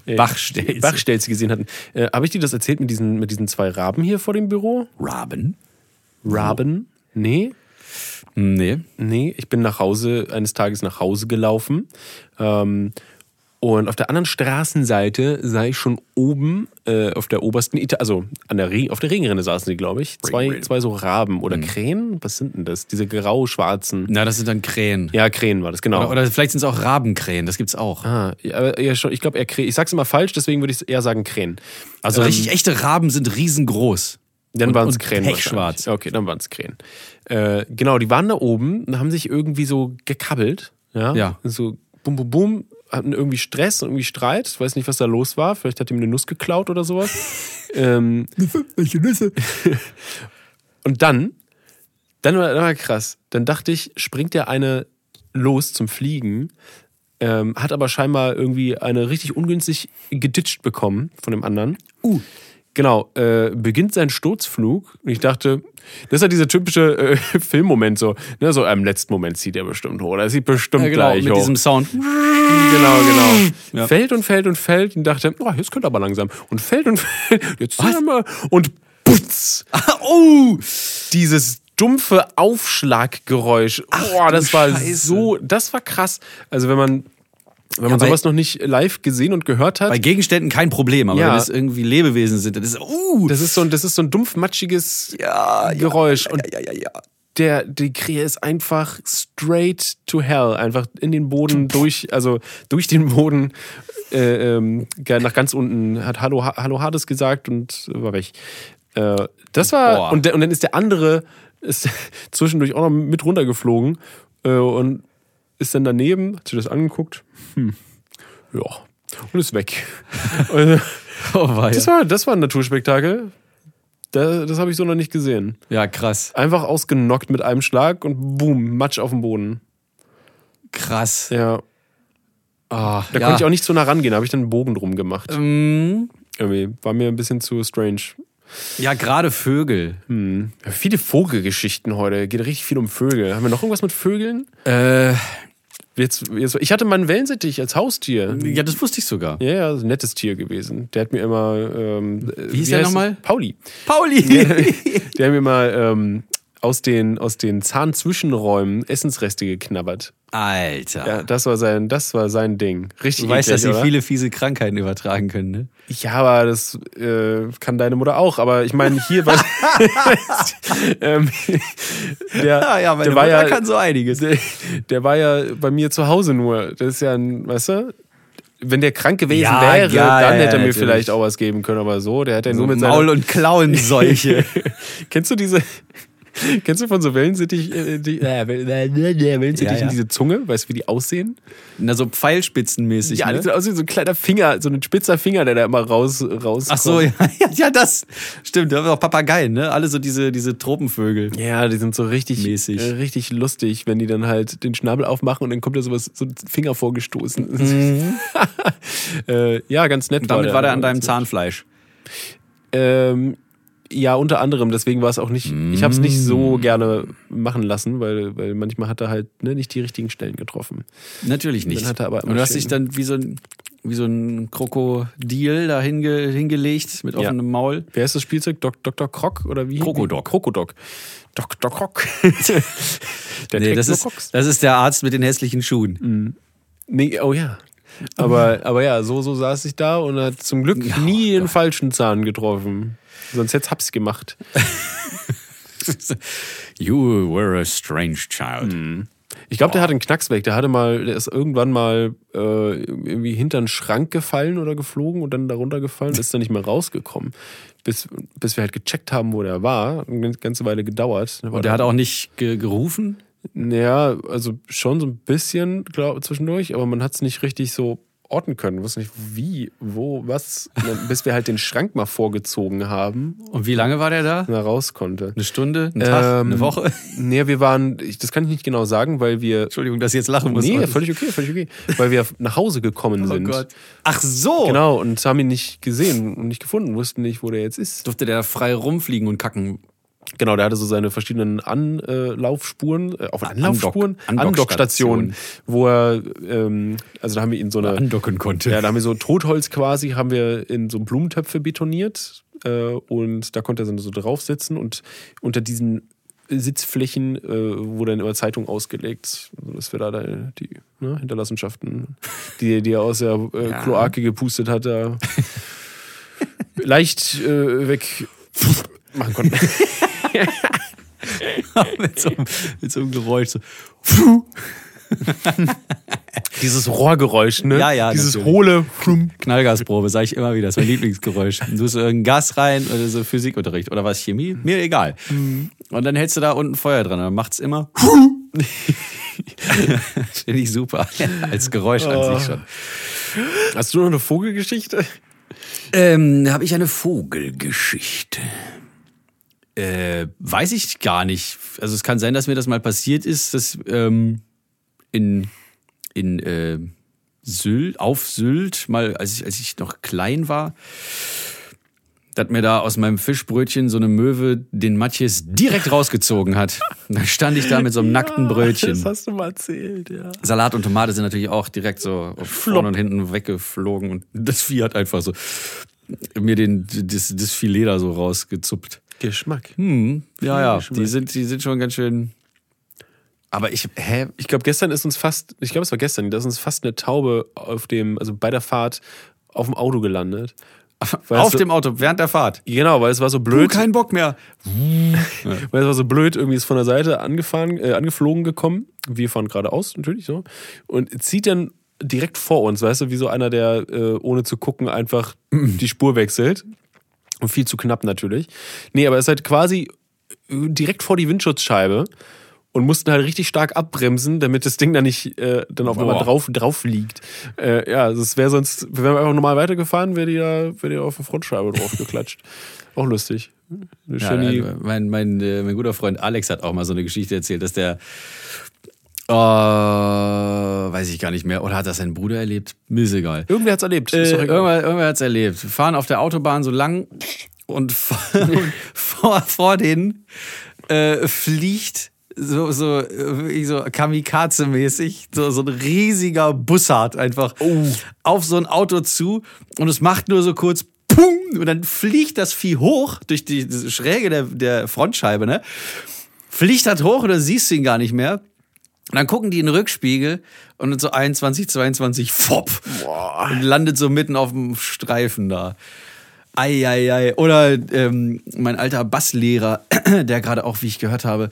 äh,
Bachstelze.
Bachstelze gesehen hatten. Äh, Habe ich dir das erzählt mit diesen, mit diesen zwei Raben hier vor dem Büro?
Raben?
Raben? Nee.
Nee.
Nee, ich bin nach Hause, eines Tages nach Hause gelaufen. Ähm, und auf der anderen Straßenseite sah ich schon oben äh, auf der obersten Etage, also an der Re auf der Regenrinne saßen die, glaube ich, zwei, zwei so Raben oder Krähen. Was sind denn das? Diese grau-schwarzen.
Na, das sind dann Krähen.
Ja, Krähen war das, genau.
Oder, oder vielleicht sind es auch Rabenkrähen, das gibt's auch.
ah, ja, aber ja, schon, ich glaube eher Krähen. Ich sag's immer falsch, deswegen würde ich eher sagen Krähen.
Also
Ähm,
richtig echte Raben sind riesengroß.
Dann waren es Krähen.
pechschwarz.
Okay, dann waren es Krähen. Äh, genau, die waren da oben und haben sich irgendwie so gekabbelt. Ja.
Ja.
So bum, bum, bum, hatten irgendwie Stress und irgendwie Streit. Ich weiß nicht, was da los war. Vielleicht hat ihm eine Nuss geklaut oder sowas. ähm,
Welche Nüsse?
und dann, dann war, dann war krass. Dann dachte ich, springt der eine los zum Fliegen, ähm, hat aber scheinbar irgendwie eine richtig ungünstig geditscht bekommen von dem anderen.
Uh.
Genau, äh, beginnt sein Sturzflug und ich dachte, das ist halt dieser typische äh, Filmmoment so, ne, so im letzten Moment zieht er bestimmt hoch, er sieht bestimmt
Ja, genau,
gleich
mit
hoch.
diesem Sound.
genau, genau.
Ja.
Fällt und fällt und fällt und dachte, oh, jetzt könnte er aber langsam und fällt und fällt, jetzt zieht er mal und putz,
oh!
dieses dumpfe Aufschlaggeräusch. Boah, das war
Scheiße.
so, das war krass. Also wenn man Wenn man
bei-
sowas noch nicht live gesehen und gehört hat,
Bei Gegenständen kein Problem, aber
Ja.
wenn es irgendwie Lebewesen sind, dann ist uh,
das ist so ein, das ist so ein dumpf matschiges
ja,
Geräusch. Und
ja, ja, ja.
der, die Krähe ist einfach straight to hell, einfach in den Boden durch, also durch den Boden äh, ähm, nach ganz unten hat Hallo, Ha- Hallo Hades gesagt und war weg. Äh, das war und, der, und dann ist der andere ist zwischendurch auch noch mit runtergeflogen äh, und ist dann daneben, hat sich das angeguckt, hm, ja und ist weg. Und
Oh, war
das war das war ein Naturspektakel. Das, das habe ich so noch nicht gesehen.
ja, krass.
Einfach ausgenockt mit einem Schlag und boom, Matsch auf dem Boden.
Krass.
Ja.
Ah,
Da
ja.
konnte ich auch nicht so nah rangehen, da habe ich dann einen Bogen drum gemacht.
Ähm,
Irgendwie war mir ein bisschen zu strange.
ja, gerade Vögel.
Hm. Ja, viele Vogelgeschichten heute. Geht richtig viel um Vögel. Haben wir noch irgendwas mit Vögeln?
Äh,
Jetzt, jetzt, ich hatte meinen Wellensittich als Haustier.
ja, das wusste ich sogar.
Ja, ja, ein nettes Tier gewesen. Der hat mir immer. Ähm,
Wie hieß der
heißt
nochmal?
Pauli.
Pauli!
Der hat mir mal ähm, aus, den, aus den Zahnzwischenräumen Essensreste geknabbert.
Alter.
Ja, das war sein, das war sein Ding. Richtig
du weißt,
eklig,
dass sie
oder?
viele fiese Krankheiten übertragen können, ne?
Ja, aber das äh, kann deine Mutter auch. Aber ich meine, hier war. ähm, der, der war ja,
so einiges.
der, der war ja bei mir zu Hause nur. Das ist ja ein, weißt du? Wenn der krank gewesen
Ja,
wäre,
ja,
dann
ja,
hätte er mir
natürlich.
vielleicht auch was geben können. Aber so, der hat ja
So
nur mit
Maul-
seiner.
und Klauenseuche.
Kennst du diese. Kennst du von so Wellensittich, äh, die, äh, Wellensittichen
Ja, ja.
diese Zunge? Weißt du, wie die aussehen?
Na, so pfeilspitzenmäßig,
Ja,
ne?
das sieht aus wie so ein kleiner Finger, so ein spitzer Finger, der da immer raus, raus
Ach so, ja, ja, das stimmt. Da haben auch Papageien, ne? Alle so diese, diese Tropenvögel.
Ja, die sind so richtig,
Mäßig.
äh, richtig lustig, wenn die dann halt den Schnabel aufmachen und dann kommt da sowas, so ein Finger vorgestoßen. äh, ja, ganz nett.
Und damit war der an deinem Zahnfleisch.
Ähm, ja, unter anderem. Deswegen war es auch nicht. Ich habe es nicht so gerne machen lassen, weil, weil manchmal hat er halt ne, nicht die richtigen Stellen getroffen.
Natürlich nicht.
Dann hat er aber
Und du hast dich dann wie so ein, wie so ein Krokodil da hinge, hingelegt mit
Ja.
offenem Maul.
Wer ist das Spielzeug? Dok Dr. Krok oder wie?
Krokodok.
Krokodok. Dr. Krok. der
Nee, das ist,
Crocs.
das ist der Arzt mit den hässlichen Schuhen.
Nee, oh ja. Aber, aber ja, so, so saß ich da und hat zum Glück nie den falschen Zahn getroffen. Sonst hätte hab's gemacht.
You were a strange child.
Ich glaube, der hat einen Knacks weg. Der hatte mal, der ist irgendwann mal äh, irgendwie hinter einen Schrank gefallen oder geflogen und dann darunter gefallen, ist dann nicht mehr rausgekommen. Bis, bis wir halt gecheckt haben, wo der war. Eine ganze Weile gedauert.
Und der hat auch nicht ge gerufen?
Ja, also schon so ein bisschen glaub, zwischendurch, aber man hat es nicht richtig so orten können. Wusste nicht, wie, wo, was. Bis wir halt den Schrank mal vorgezogen haben
Und wie lange war der da?
und er raus konnte.
Eine Stunde? Ein Tag?
Ähm,
eine Woche?
Nee, wir waren, ich, das kann ich nicht genau sagen, weil wir.
Entschuldigung, dass ich jetzt lachen muss.
Nee, völlig okay, völlig okay. Weil wir nach Hause gekommen
Oh
sind.
Gott. Ach so.
Genau, und haben ihn nicht gesehen und nicht gefunden, wussten nicht, wo der jetzt ist.
Durfte der frei rumfliegen und kacken.
Genau, der hatte so seine verschiedenen Anlaufspuren, äh, auf Anlaufspuren,
Andock-
Andockstationen, wo er, ähm, also da haben wir ihn so eine,
Andocken konnte.
ja, da haben wir so Totholz quasi, haben wir in so Blumentöpfe betoniert äh, und da konnte er dann so drauf sitzen und unter diesen Sitzflächen äh, wurde dann immer Zeitung ausgelegt, dass wir da, da die ne, Hinterlassenschaften, die, die er aus der äh,
Ja.
Kloake gepustet hat, da leicht äh, weg machen konnten.
mit, so, mit so einem Geräusch. So.
Dieses Rohrgeräusch, ne?
Ja, ja,
Dieses
natürlich.
hohle.
Knallgasprobe, sage ich immer wieder. Das ist mein Lieblingsgeräusch. Du hast irgendein Gas rein oder so Physikunterricht oder was, Chemie? Mir egal. Und dann hältst du da unten Feuer dran. Dann macht's immer. Finde ich super. Als Geräusch an sich schon.
Hast du noch eine Vogelgeschichte?
Ähm, habe ich eine Vogelgeschichte? Äh, weiß ich gar nicht. Also es kann sein, dass mir das mal passiert ist, dass ähm, in, in äh, Sylt, auf Sylt, mal als ich, als ich noch klein war, dass mir da aus meinem Fischbrötchen so eine Möwe den Matjes direkt rausgezogen hat. Und dann stand ich da mit so einem nackten Brötchen.
Das hast du mal erzählt, ja.
Salat und Tomate sind natürlich auch direkt so vorne und hinten weggeflogen und das Vieh hat einfach so mir den, das, das Filet da so rausgezuppt.
Geschmack.
Hm, ja, ja,
Geschmack.
die sind, die sind schon ganz schön. Aber ich, hä?
Ich glaube, gestern ist uns fast, ich glaube, es war gestern, da ist uns fast eine Taube auf dem, also bei der Fahrt auf dem Auto gelandet. Weil
Auf
es,
dem Auto, während der Fahrt.
Genau, weil es war so
Du,
blöd.
kein Bock mehr.
Weil es war so blöd, irgendwie ist von der Seite angefahren, äh, angeflogen gekommen. Wir fahren geradeaus, natürlich so. Und zieht dann direkt vor uns, weißt du, wie so einer, der äh, ohne zu gucken einfach die Spur wechselt. Und viel zu knapp natürlich. Nee, aber es ist halt quasi äh, direkt vor die Windschutzscheibe und mussten halt richtig stark abbremsen, damit das Ding dann nicht äh, dann auf einmal drauf, drauf liegt. Äh, ja, das wäre sonst, wären wir einfach normal weitergefahren, wäre die da, wäre die auf der Frontscheibe drauf geklatscht. Auch lustig.
Ja, äh, mein, mein, äh, mein guter Freund Alex hat auch mal so eine Geschichte erzählt, dass der, äh, weiß ich gar nicht mehr, oder hat das sein Bruder erlebt? Mir ist egal.
Irgendwer hat's erlebt.
Äh, irgendwer irgendwer hat es erlebt. Wir fahren auf der Autobahn so lang und vor, vor denen äh, fliegt so, so, so Kamikaze-mäßig so, so ein riesiger Bussard einfach auf so ein Auto zu und es macht nur so kurz Pum! Und dann fliegt das Vieh hoch durch die Schräge der, der Frontscheibe, ne? Fliegt das hoch und dann siehst du ihn gar nicht mehr. Und dann gucken die in den Rückspiegel und so 21, 22, fopp. Und landet so mitten auf dem Streifen da. Eieiei. Ei, ei. Oder ähm, mein alter Basslehrer, der gerade auch, wie ich gehört habe,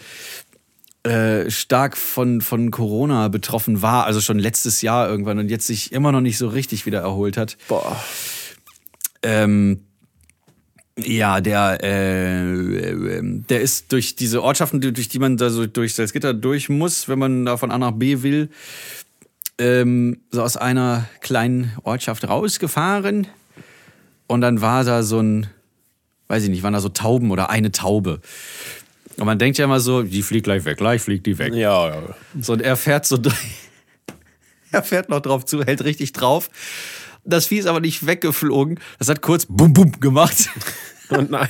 äh, stark von, von Corona betroffen war, also schon letztes Jahr irgendwann und jetzt sich immer noch nicht so richtig wieder erholt hat.
Boah.
Ähm, ja, der, äh, äh, der ist durch diese Ortschaften, durch die man da so durch Salzgitter durch muss, wenn man da von A nach B will, ähm, so aus einer kleinen Ortschaft rausgefahren. Und dann war da so ein, weiß ich nicht, waren da so Tauben oder eine Taube. Und man denkt ja immer so, die fliegt gleich weg, gleich fliegt die weg.
Ja, ja.
So, und er fährt so, er fährt noch drauf zu, hält richtig drauf. Das Vieh ist aber nicht weggeflogen. Das hat kurz bum bum gemacht.
Und nein,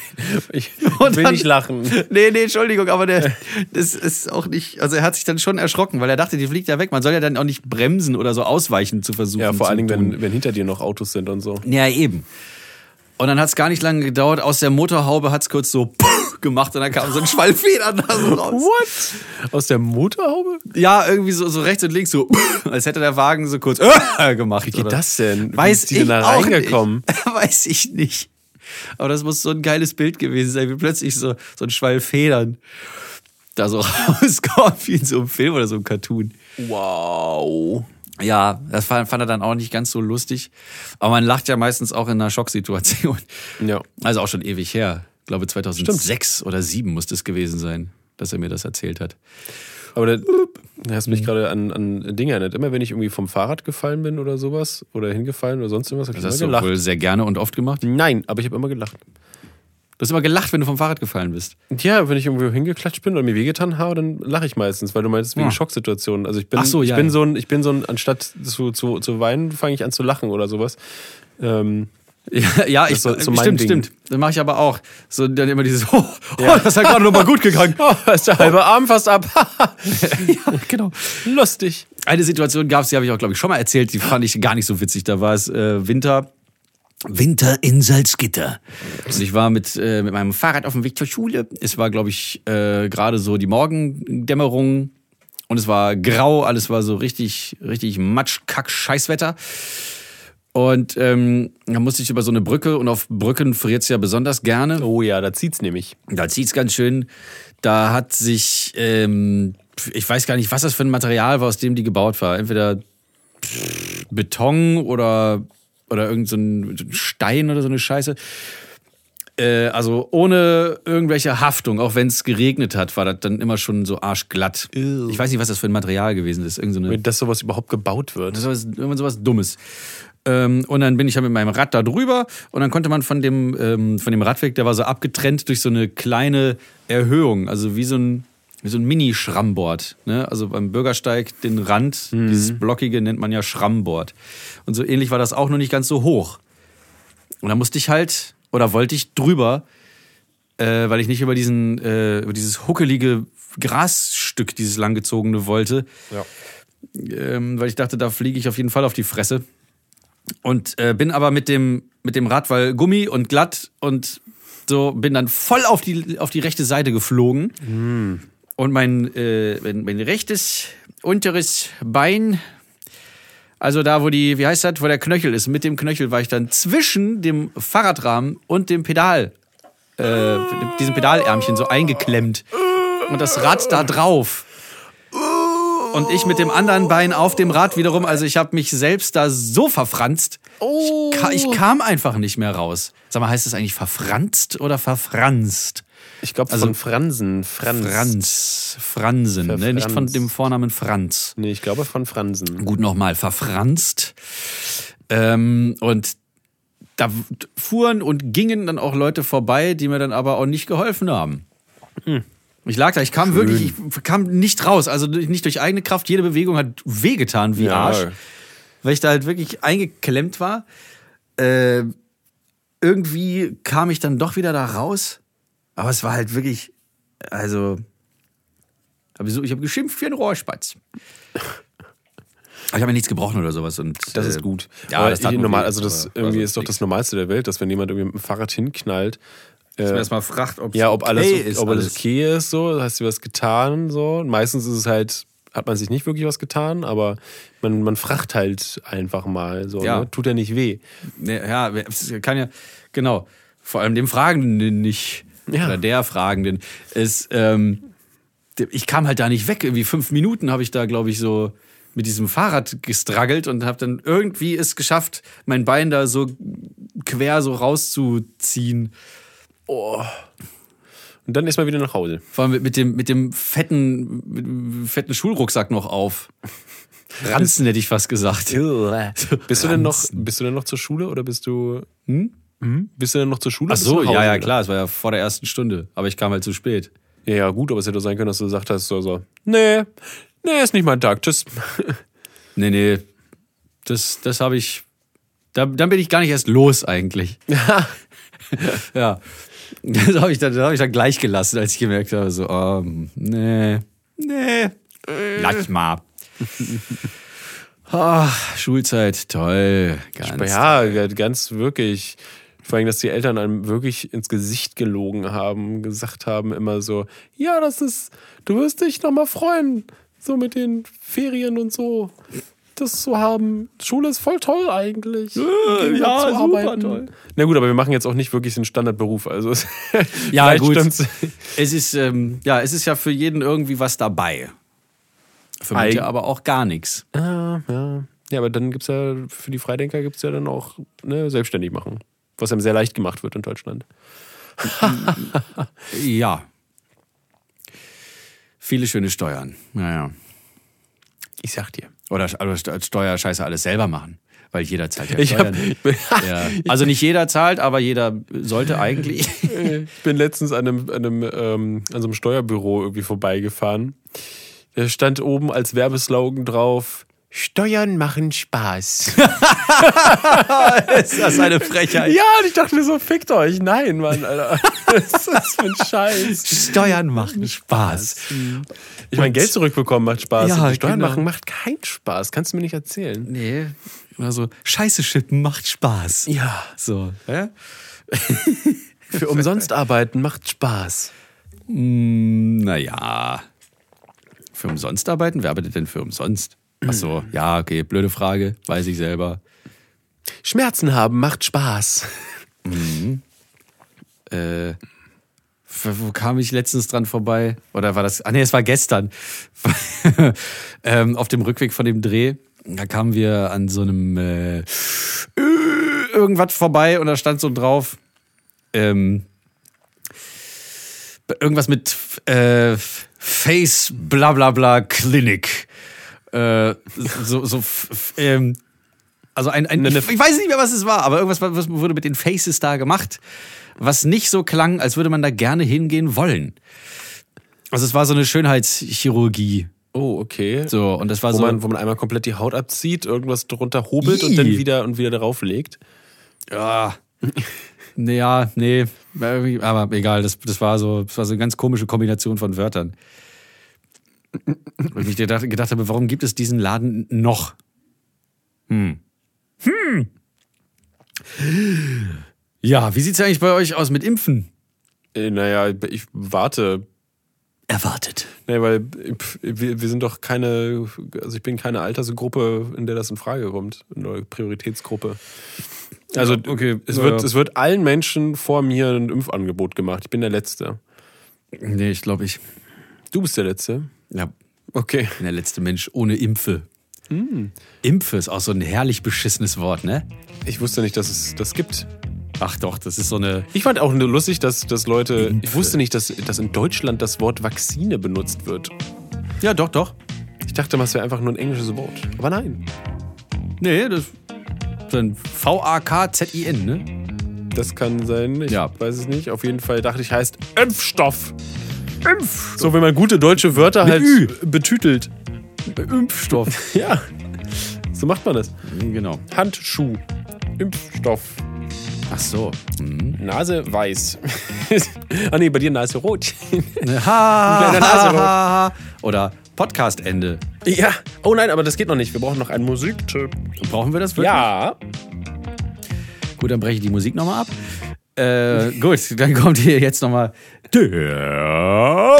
ich
Und
will
dann-
nicht lachen.
Nee, nee, Entschuldigung, aber der, das ist auch nicht, also er hat sich dann schon erschrocken, weil er dachte, die fliegt ja weg. Man soll ja dann auch nicht bremsen oder so ausweichen zu versuchen.
Ja, vor allen Dingen, wenn, wenn hinter dir noch Autos sind und so.
Ja, eben. Und dann hat es gar nicht lange gedauert. Aus der Motorhaube hat es kurz so gemacht und dann kam so ein Schwall Federn da so raus.
What? Aus der Motorhaube?
Ja, irgendwie so, so rechts und links so, als hätte der Wagen so kurz gemacht.
Wie geht
oder-
das denn? Wie
Weiß
ist die
ich
denn da reingekommen?
Nicht. Weiß ich nicht. Aber das muss so ein geiles Bild gewesen sein, wie plötzlich so, so ein Schwall Federn da so rauskommt, wie in so einem Film oder so einem Cartoon.
Wow.
Ja, das fand, fand er dann auch nicht ganz so lustig. Aber man lacht ja meistens auch in einer Schocksituation.
Ja.
Also auch schon ewig her. Ich glaube 2006 oder 2007 muss das gewesen sein, dass er mir das erzählt hat.
Aber da, hast mich gerade an, an Dinge erinnert. Immer wenn ich irgendwie vom Fahrrad gefallen bin oder sowas oder hingefallen oder sonst irgendwas, habe ich
Das hast
immer
du
gelacht.
wohl sehr gerne und oft gemacht.
Nein, aber ich habe immer gelacht.
Du hast immer gelacht, wenn du vom Fahrrad gefallen bist.
Ja, wenn ich irgendwo hingeklatscht bin oder mir wehgetan habe, dann lache ich meistens, weil du meinst wegen
Ja.
Schocksituationen. Also ich bin,
Ach so,
ich
ja,
bin
ja.
so ein, ich bin so ein, anstatt zu, zu, zu weinen, fange ich an zu lachen oder sowas. Ähm,
Ja, ja ich,
so- so mein
stimmt,
Ding.
stimmt. Das mache ich aber auch. So dann immer dieses, oh, oh das ist ja gerade noch mal gut gegangen.
oh, ist der halbe Arm fast ab.
ja, genau.
Lustig.
Eine Situation gab es, die habe ich auch, glaube ich, schon mal erzählt, die fand ich gar nicht so witzig. Da war es äh, Winter. Winter in Salzgitter. Und ich war mit, äh, mit meinem Fahrrad auf dem Weg zur Schule. Es war, glaube ich, äh, gerade so die Morgendämmerung. Und es war grau, alles war so richtig, richtig Matsch, Kack, Scheißwetter. Und ähm, da musste ich über so eine Brücke und auf Brücken friert's ja besonders gerne.
Oh ja, da zieht's nämlich.
Da zieht's ganz schön. Da hat sich, ähm, ich weiß gar nicht, was das für ein Material war, aus dem die gebaut war. Entweder Beton oder, oder irgend so ein Stein oder so eine Scheiße. Äh, also ohne irgendwelche Haftung, auch wenn es geregnet hat, war das dann immer schon so arschglatt.
Ew.
Ich weiß nicht, was das für ein Material gewesen ist. Irgend so eine,
Dass sowas überhaupt gebaut wird.
das war irgendwann sowas Dummes. Ähm, und dann bin ich ja mit meinem Rad da drüber und dann konnte man von dem, ähm, von dem Radweg, der war so abgetrennt durch so eine kleine Erhöhung, also wie so ein, wie so ein Mini-Schrammbord. Ne? Also beim Bürgersteig den Rand, dieses Blockige nennt man ja Schrammbord. Und so ähnlich war das auch nur nicht ganz so hoch. Und da musste ich halt, oder wollte ich drüber, äh, weil ich nicht über diesen, äh, über dieses huckelige Grasstück, dieses langgezogene wollte,
Ja.
ähm, weil ich dachte, da fliege ich auf jeden Fall auf die Fresse. Und äh, bin aber mit dem, mit dem Rad, weil Gummi und glatt und so, bin dann voll auf die, auf die rechte Seite geflogen. Und mein, äh, mein, mein rechtes unteres Bein, also da, wo die, wie heißt das, wo der Knöchel ist, mit dem Knöchel war ich dann zwischen dem Fahrradrahmen und dem Pedal, äh, diesem Pedalärmchen so eingeklemmt. Und das Rad da drauf. Und ich mit dem anderen Bein auf dem Rad wiederum, also ich habe mich selbst da so verfranst.
Oh.
Ich, ich kam einfach nicht mehr raus. Sag mal, heißt es eigentlich verfranst oder verfranst?
Ich glaube
Also-
von Fransen. Franz.
Franz. Fransen, ne? nicht von dem Vornamen Franz.
Nee, ich glaube von Fransen.
Gut nochmal, verfranst. Ähm, und da fuhren und gingen dann auch Leute vorbei, die mir dann aber auch nicht geholfen haben. Ich lag da, ich kam wirklich, ich kam nicht raus. Also nicht durch eigene Kraft. Jede Bewegung hat wehgetan wie
Ja.
Arsch. Weil ich da halt wirklich eingeklemmt war. Äh, irgendwie kam ich dann doch wieder da raus. Aber es war halt wirklich, also, hab ich so- ich habe geschimpft wie ein Rohrspatz. Aber ich habe mir nichts gebrochen oder sowas. Und,
Das
äh,
ist gut.
Ja,
aber
das
ich- normal, also das
aber
irgendwie
war
ist doch das Normalste der Welt, dass wenn jemand irgendwie mit dem Fahrrad hinknallt,
Dass man
äh,
erstmal fragt, ob
ja, ob alles,
okay ist.
ob alles okay ist, so, hast du was getan, so. Und meistens ist es halt, hat man sich nicht wirklich was getan, aber man, man fragt halt einfach mal, so,
Ja.
ne? tut ja nicht weh.
Nee, ja, es kann ja, genau. Vor allem dem Fragenden nicht.
Ja.
Oder der Fragenden. Ist, ähm, ich kam halt da nicht weg. Irgendwie fünf Minuten habe ich da, glaube ich, so mit diesem Fahrrad gestruggelt und habe dann irgendwie es geschafft, mein Bein da so quer so rauszuziehen.
Und dann ist man wieder nach Hause.
Vor allem mit, mit dem, mit dem fetten, mit dem fetten Schulrucksack noch auf. Ranzen hätte ich fast gesagt.
Bist du denn noch, bist du denn noch zur Schule oder bist du, hm? Bist du denn noch zur Schule?
Ach so, ja, ja, klar. Es war ja vor der ersten Stunde. Aber ich kam halt zu spät.
Ja, ja, gut, aber es hätte sein können, dass du gesagt hast, so, so, nee, nee, ist nicht mein Tag, tschüss.
Nee, nee. Das, das habe ich. Da, dann bin ich gar nicht erst los eigentlich. ja. Das habe ich, dann- das hab ich dann gleich gelassen, als ich gemerkt habe, so, ähm, nee, nee, lass mal. Ah, Schulzeit, toll. Ganz
ja, ganz wirklich. Vor allem, dass die Eltern einem wirklich ins Gesicht gelogen haben, gesagt haben immer so, ja, das ist, du wirst dich nochmal freuen, so mit den Ferien und so. Das zu haben. Schule ist voll toll eigentlich.
Ja,
zu
super
arbeiten.
toll.
Na gut, aber wir machen jetzt auch nicht wirklich den Standardberuf. Also es-
Ja, gut.
stimmt's.
Es ist, ähm, ja, es ist ja für jeden irgendwie was dabei. Für manche aber auch gar nichts.
Ja, ja. Ja, aber dann gibt's ja, für die Freidenker gibt's ja dann auch ne, selbstständig machen. Was einem sehr leicht gemacht wird in Deutschland.
Ja. Viele schöne Steuern. Naja.
Ich sag dir.
Oder also als Steuerscheiße alles selber machen. Weil jeder zahlt ja
hab,
Steuern.
bin,
ja. Also nicht jeder zahlt, aber jeder sollte eigentlich.
ich bin letztens an einem, an, einem, ähm, an so einem Steuerbüro irgendwie vorbeigefahren. Da stand oben als Werbeslogan drauf: Steuern machen Spaß.
ist das eine Frechheit?
ja, und ich dachte mir so: Fickt euch. Nein, Mann, Alter. Was ist das für ein Scheiß?
Steuern machen Spaß.
Ich meine, Geld zurückbekommen macht Spaß.
Ja,
Steuern
genau.
machen macht keinen Spaß. Kannst du mir nicht erzählen.
Nee. Also, Scheiße schippen macht Spaß.
Ja.
So. Hä?
Für umsonst arbeiten macht Spaß.
Hm, naja. Für umsonst arbeiten? Wer arbeitet denn für umsonst? Ach so, ja, okay, blöde Frage, weiß ich selber.
Schmerzen haben macht Spaß.
Äh, wo wo kam ich letztens dran vorbei? Oder war das? Ah nee, es war gestern. ähm, auf dem Rückweg von dem Dreh. Da kamen wir an so einem äh, irgendwas vorbei und da stand so drauf. Ähm, irgendwas mit äh, Face bla bla bla Clinic. Äh, so, so ähm, also ein, ein ich, ich weiß nicht mehr, was es war, aber irgendwas was wurde mit den Faces da gemacht, was nicht so klang, als würde man da gerne hingehen wollen. Also es war so eine Schönheitschirurgie.
Oh, okay.
So, und das war
Wo,
so.
man, wo man einmal komplett die Haut abzieht, irgendwas drunter hobelt
Ih.
und dann wieder und wieder darauf legt.
Ja. Naja, nee, aber egal, das, das, war so, das war so eine ganz komische Kombination von Wörtern. Und ich gedacht, gedacht habe, warum gibt es diesen Laden noch? Hm. Hm. Ja, wie sieht's eigentlich bei euch aus mit Impfen?
Äh, naja, ich warte.
erwartet.
Nee, weil pff, wir, wir sind doch keine, also ich bin keine Altersgruppe, in der das in Frage kommt. Eine Prioritätsgruppe. Also
okay,
es,
ja,
wird,
ja.
es wird allen Menschen vor mir ein Impfangebot gemacht. Ich bin der Letzte.
Nee, ich glaube ich.
Du bist der Letzte?
Ja,
Okay.
der letzte Mensch ohne Impfe. Impfe ist auch so ein herrlich beschissenes Wort, ne?
Ich wusste nicht, dass es das gibt.
Ach doch, das ist so eine.
Ich fand auch nur lustig, dass, dass Leute. Ich
Impfe.
wusste nicht, dass, dass in Deutschland das Wort Vakzine benutzt wird.
Ja, doch, doch.
Ich dachte, das wäre einfach nur ein englisches Wort. Aber nein.
Nee, das ist ein V-A-K-Z-I-N, ne?
Das kann sein. Ich
Ja.
weiß es nicht. Auf jeden Fall dachte ich, heißt Impfstoff. Impf. So, wenn man gute deutsche Wörter
Mit
halt
Ü.
betütelt.
Impfstoff.
Ja. So macht man das.
genau.
Handschuh. Impfstoff.
Ach so. Mhm.
Nase weiß. ah nee, bei dir Nase rot.
Ha,
Nasenrot.
ha, ha. Oder Podcast-Ende.
ja. Oh nein, aber das geht noch nicht. Wir brauchen noch einen Musiktipp.
Brauchen wir das wirklich?
Ja.
Gut, dann breche ich die Musik nochmal ab. Äh, gut, dann kommt hier jetzt nochmal der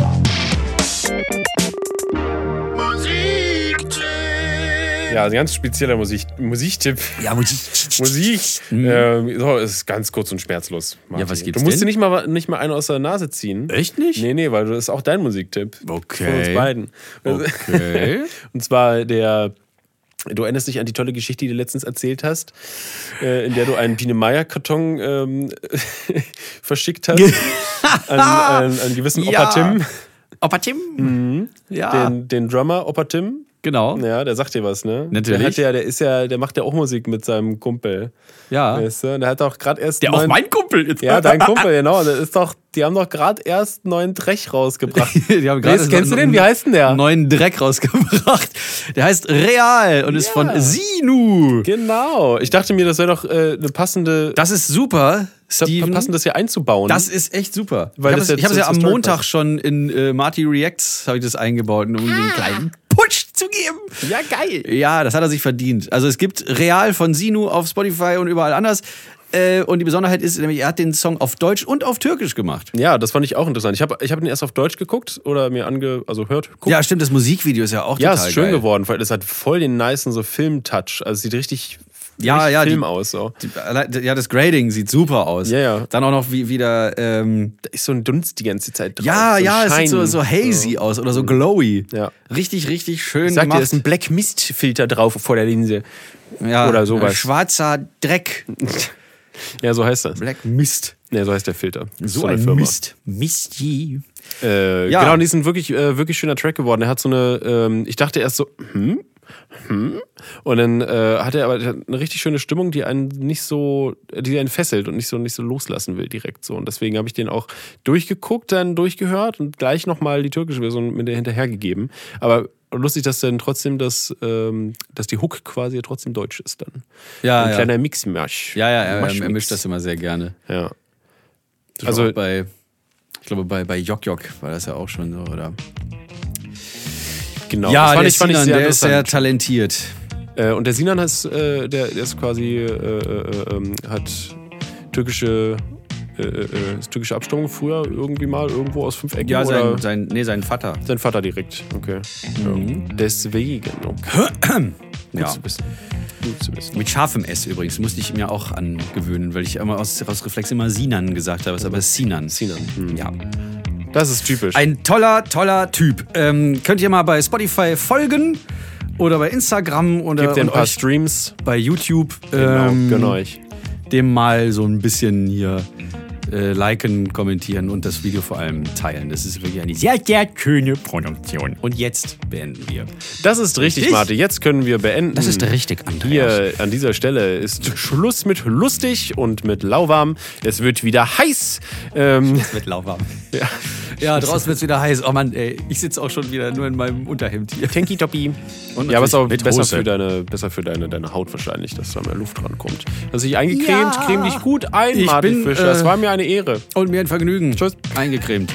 Ja, ein ganz spezieller Musik Musiktipp.
ja, Musik.
Musik. Ähm, so, ist ganz kurz und schmerzlos. Martin.
Ja, was gibt's
Du musst
denn?
dir nicht mal, nicht mal einen aus der Nase ziehen.
Echt nicht?
Nee, nee, weil das ist auch dein Musiktipp.
Okay.
Von uns beiden.
Okay.
Und zwar der. Du erinnerst dich an die tolle Geschichte, die du letztens erzählt hast, äh, in der du einen Biene Meier-Karton ähm, verschickt hast an, an einen gewissen Opa
Ja.
Tim,
Opa Tim? Ja.
den, den Drummer Opa Tim.
Genau.
Ja, der sagt dir was, ne?
Natürlich.
Der, hat ja, der ist ja, der macht ja auch Musik mit seinem Kumpel.
Ja.
Weißt du? Und Der hat auch gerade erst.
Der auch
neuen-
mein Kumpel jetzt.
Ja, dein Kumpel, genau. Das ist doch, die haben doch gerade erst neuen Drech rausgebracht.
Die haben
Weißt, kennst du den? Wie heißt denn der?
Neuen Dreck rausgebracht. Der heißt Real und ist
Ja.
von Sinu.
Genau. Ich dachte mir, das wäre doch äh, eine passende,
Das ist super, Steven.
passend, das hier einzubauen.
Das ist echt super.
Weil
ich habe es ja am Montag schon in äh, Marty Reacts habe ich das eingebaut, um den kleinen Push zu geben.
ja geil.
Ja, das hat er sich verdient. Also es gibt Real von Sinu auf Spotify und überall anders. Äh, und die Besonderheit ist nämlich, er hat den Song auf Deutsch und auf Türkisch gemacht.
Ja, das fand ich auch interessant. Ich habe ich hab ihn erst auf Deutsch geguckt oder mir ange, also hört. Guckt.
Ja, stimmt, das Musikvideo ist ja auch
ja,
total
ist schön
geil.
geworden, weil das hat voll den nicen so Film-Touch. Also sieht richtig,
Ja, ja, die-
Film aus. So.
Die- Ja, das Grading sieht super aus.
Ja, ja.
Dann auch noch wie, wieder, ähm,
Da ist so ein Dunst die ganze Zeit drauf.
ja,
so
ja, es sieht so, so hazy aus oder so glowy.
Ja.
Richtig, richtig schön
Ich sag
gemacht.
da ist ein Black Mist Filter drauf vor der Linse.
ja,
oder sowas.
Schwarzer Dreck.
Ja, so heißt das.
Black Mist.
Ja, so heißt der Filter. Ist
So
eine
ein
Firma.
Mist. Misty.
Äh,
Ja.
Genau, und die sind wirklich, äh, wirklich schöner Track geworden. Er hat so eine, ähm, ich dachte erst so, hm, hm. Und dann äh, hat er aber eine richtig schöne Stimmung, die einen nicht so, die einen fesselt und nicht so, nicht so loslassen will direkt so. Und deswegen habe ich den auch durchgeguckt, dann durchgehört und gleich nochmal die türkische Version mit der hinterhergegeben. Aber lustig, dass dann trotzdem das, ähm, dass die Hook quasi ja trotzdem deutsch ist dann.
Ja,
Ein
ja.
kleiner Mix-Mash.
Ja, ja, er, er mischt das immer sehr gerne.
Ja.
Also
Also-
bei, ich glaube bei, bei Jok Jok war das ja auch schon so, oder?
Genau.
ja, der
ich,
Sinan, der ist sehr talentiert.
Äh, und der Sinan ist, äh, der, der ist quasi, äh, äh, ähm, hat türkische, äh, türkische Abstammung früher irgendwie mal irgendwo aus fünf Ecken
Ja,
oder
sein, sein, nee, sein Vater.
sein Vater direkt. Okay. Ja. Deswegen. Okay. Gut
Ja.
zu wissen. Gut zu wissen.
Mit scharfem S übrigens, musste ich mir auch angewöhnen, weil ich immer aus, aus Reflex immer Sinan gesagt habe, ist aber Sinan.
Sinan. Hm.
Ja.
Das ist typisch.
Ein toller, toller Typ. Ähm, könnt ihr mal bei Spotify folgen oder bei Instagram oder
Gebt ein paar Streams.
bei YouTube
Genau,
ähm,
gönn euch.
dem mal so ein bisschen hier äh, liken, kommentieren und das Video vor allem teilen. Das ist wirklich eine sehr, sehr schöne Produktion. Und jetzt beenden wir.
Das ist richtig,
Richtig?
Martin. Jetzt können wir beenden.
Das ist richtig, Andreas.
Hier an dieser Stelle ist Schluss mit lustig und mit lauwarm. Es wird wieder heiß. Ähm,
Es wird lauwarm.
Ja.
Ja, draußen wird es wieder heiß. Oh Mann, ey, ich sitze auch schon wieder nur in meinem Unterhemd hier.
Tanky Toppy.
Und
Ja, aber es ist auch besser
Hose.
für, deine, besser für deine, deine Haut wahrscheinlich, dass da mehr Luft rankommt. Hast dich eingecremt,
Ja.
creme dich gut ein,
Ich
Martin
bin,
Fischer. Es
äh,
war mir eine Ehre.
Und mir ein Vergnügen.
Tschüss.
Eingecremt.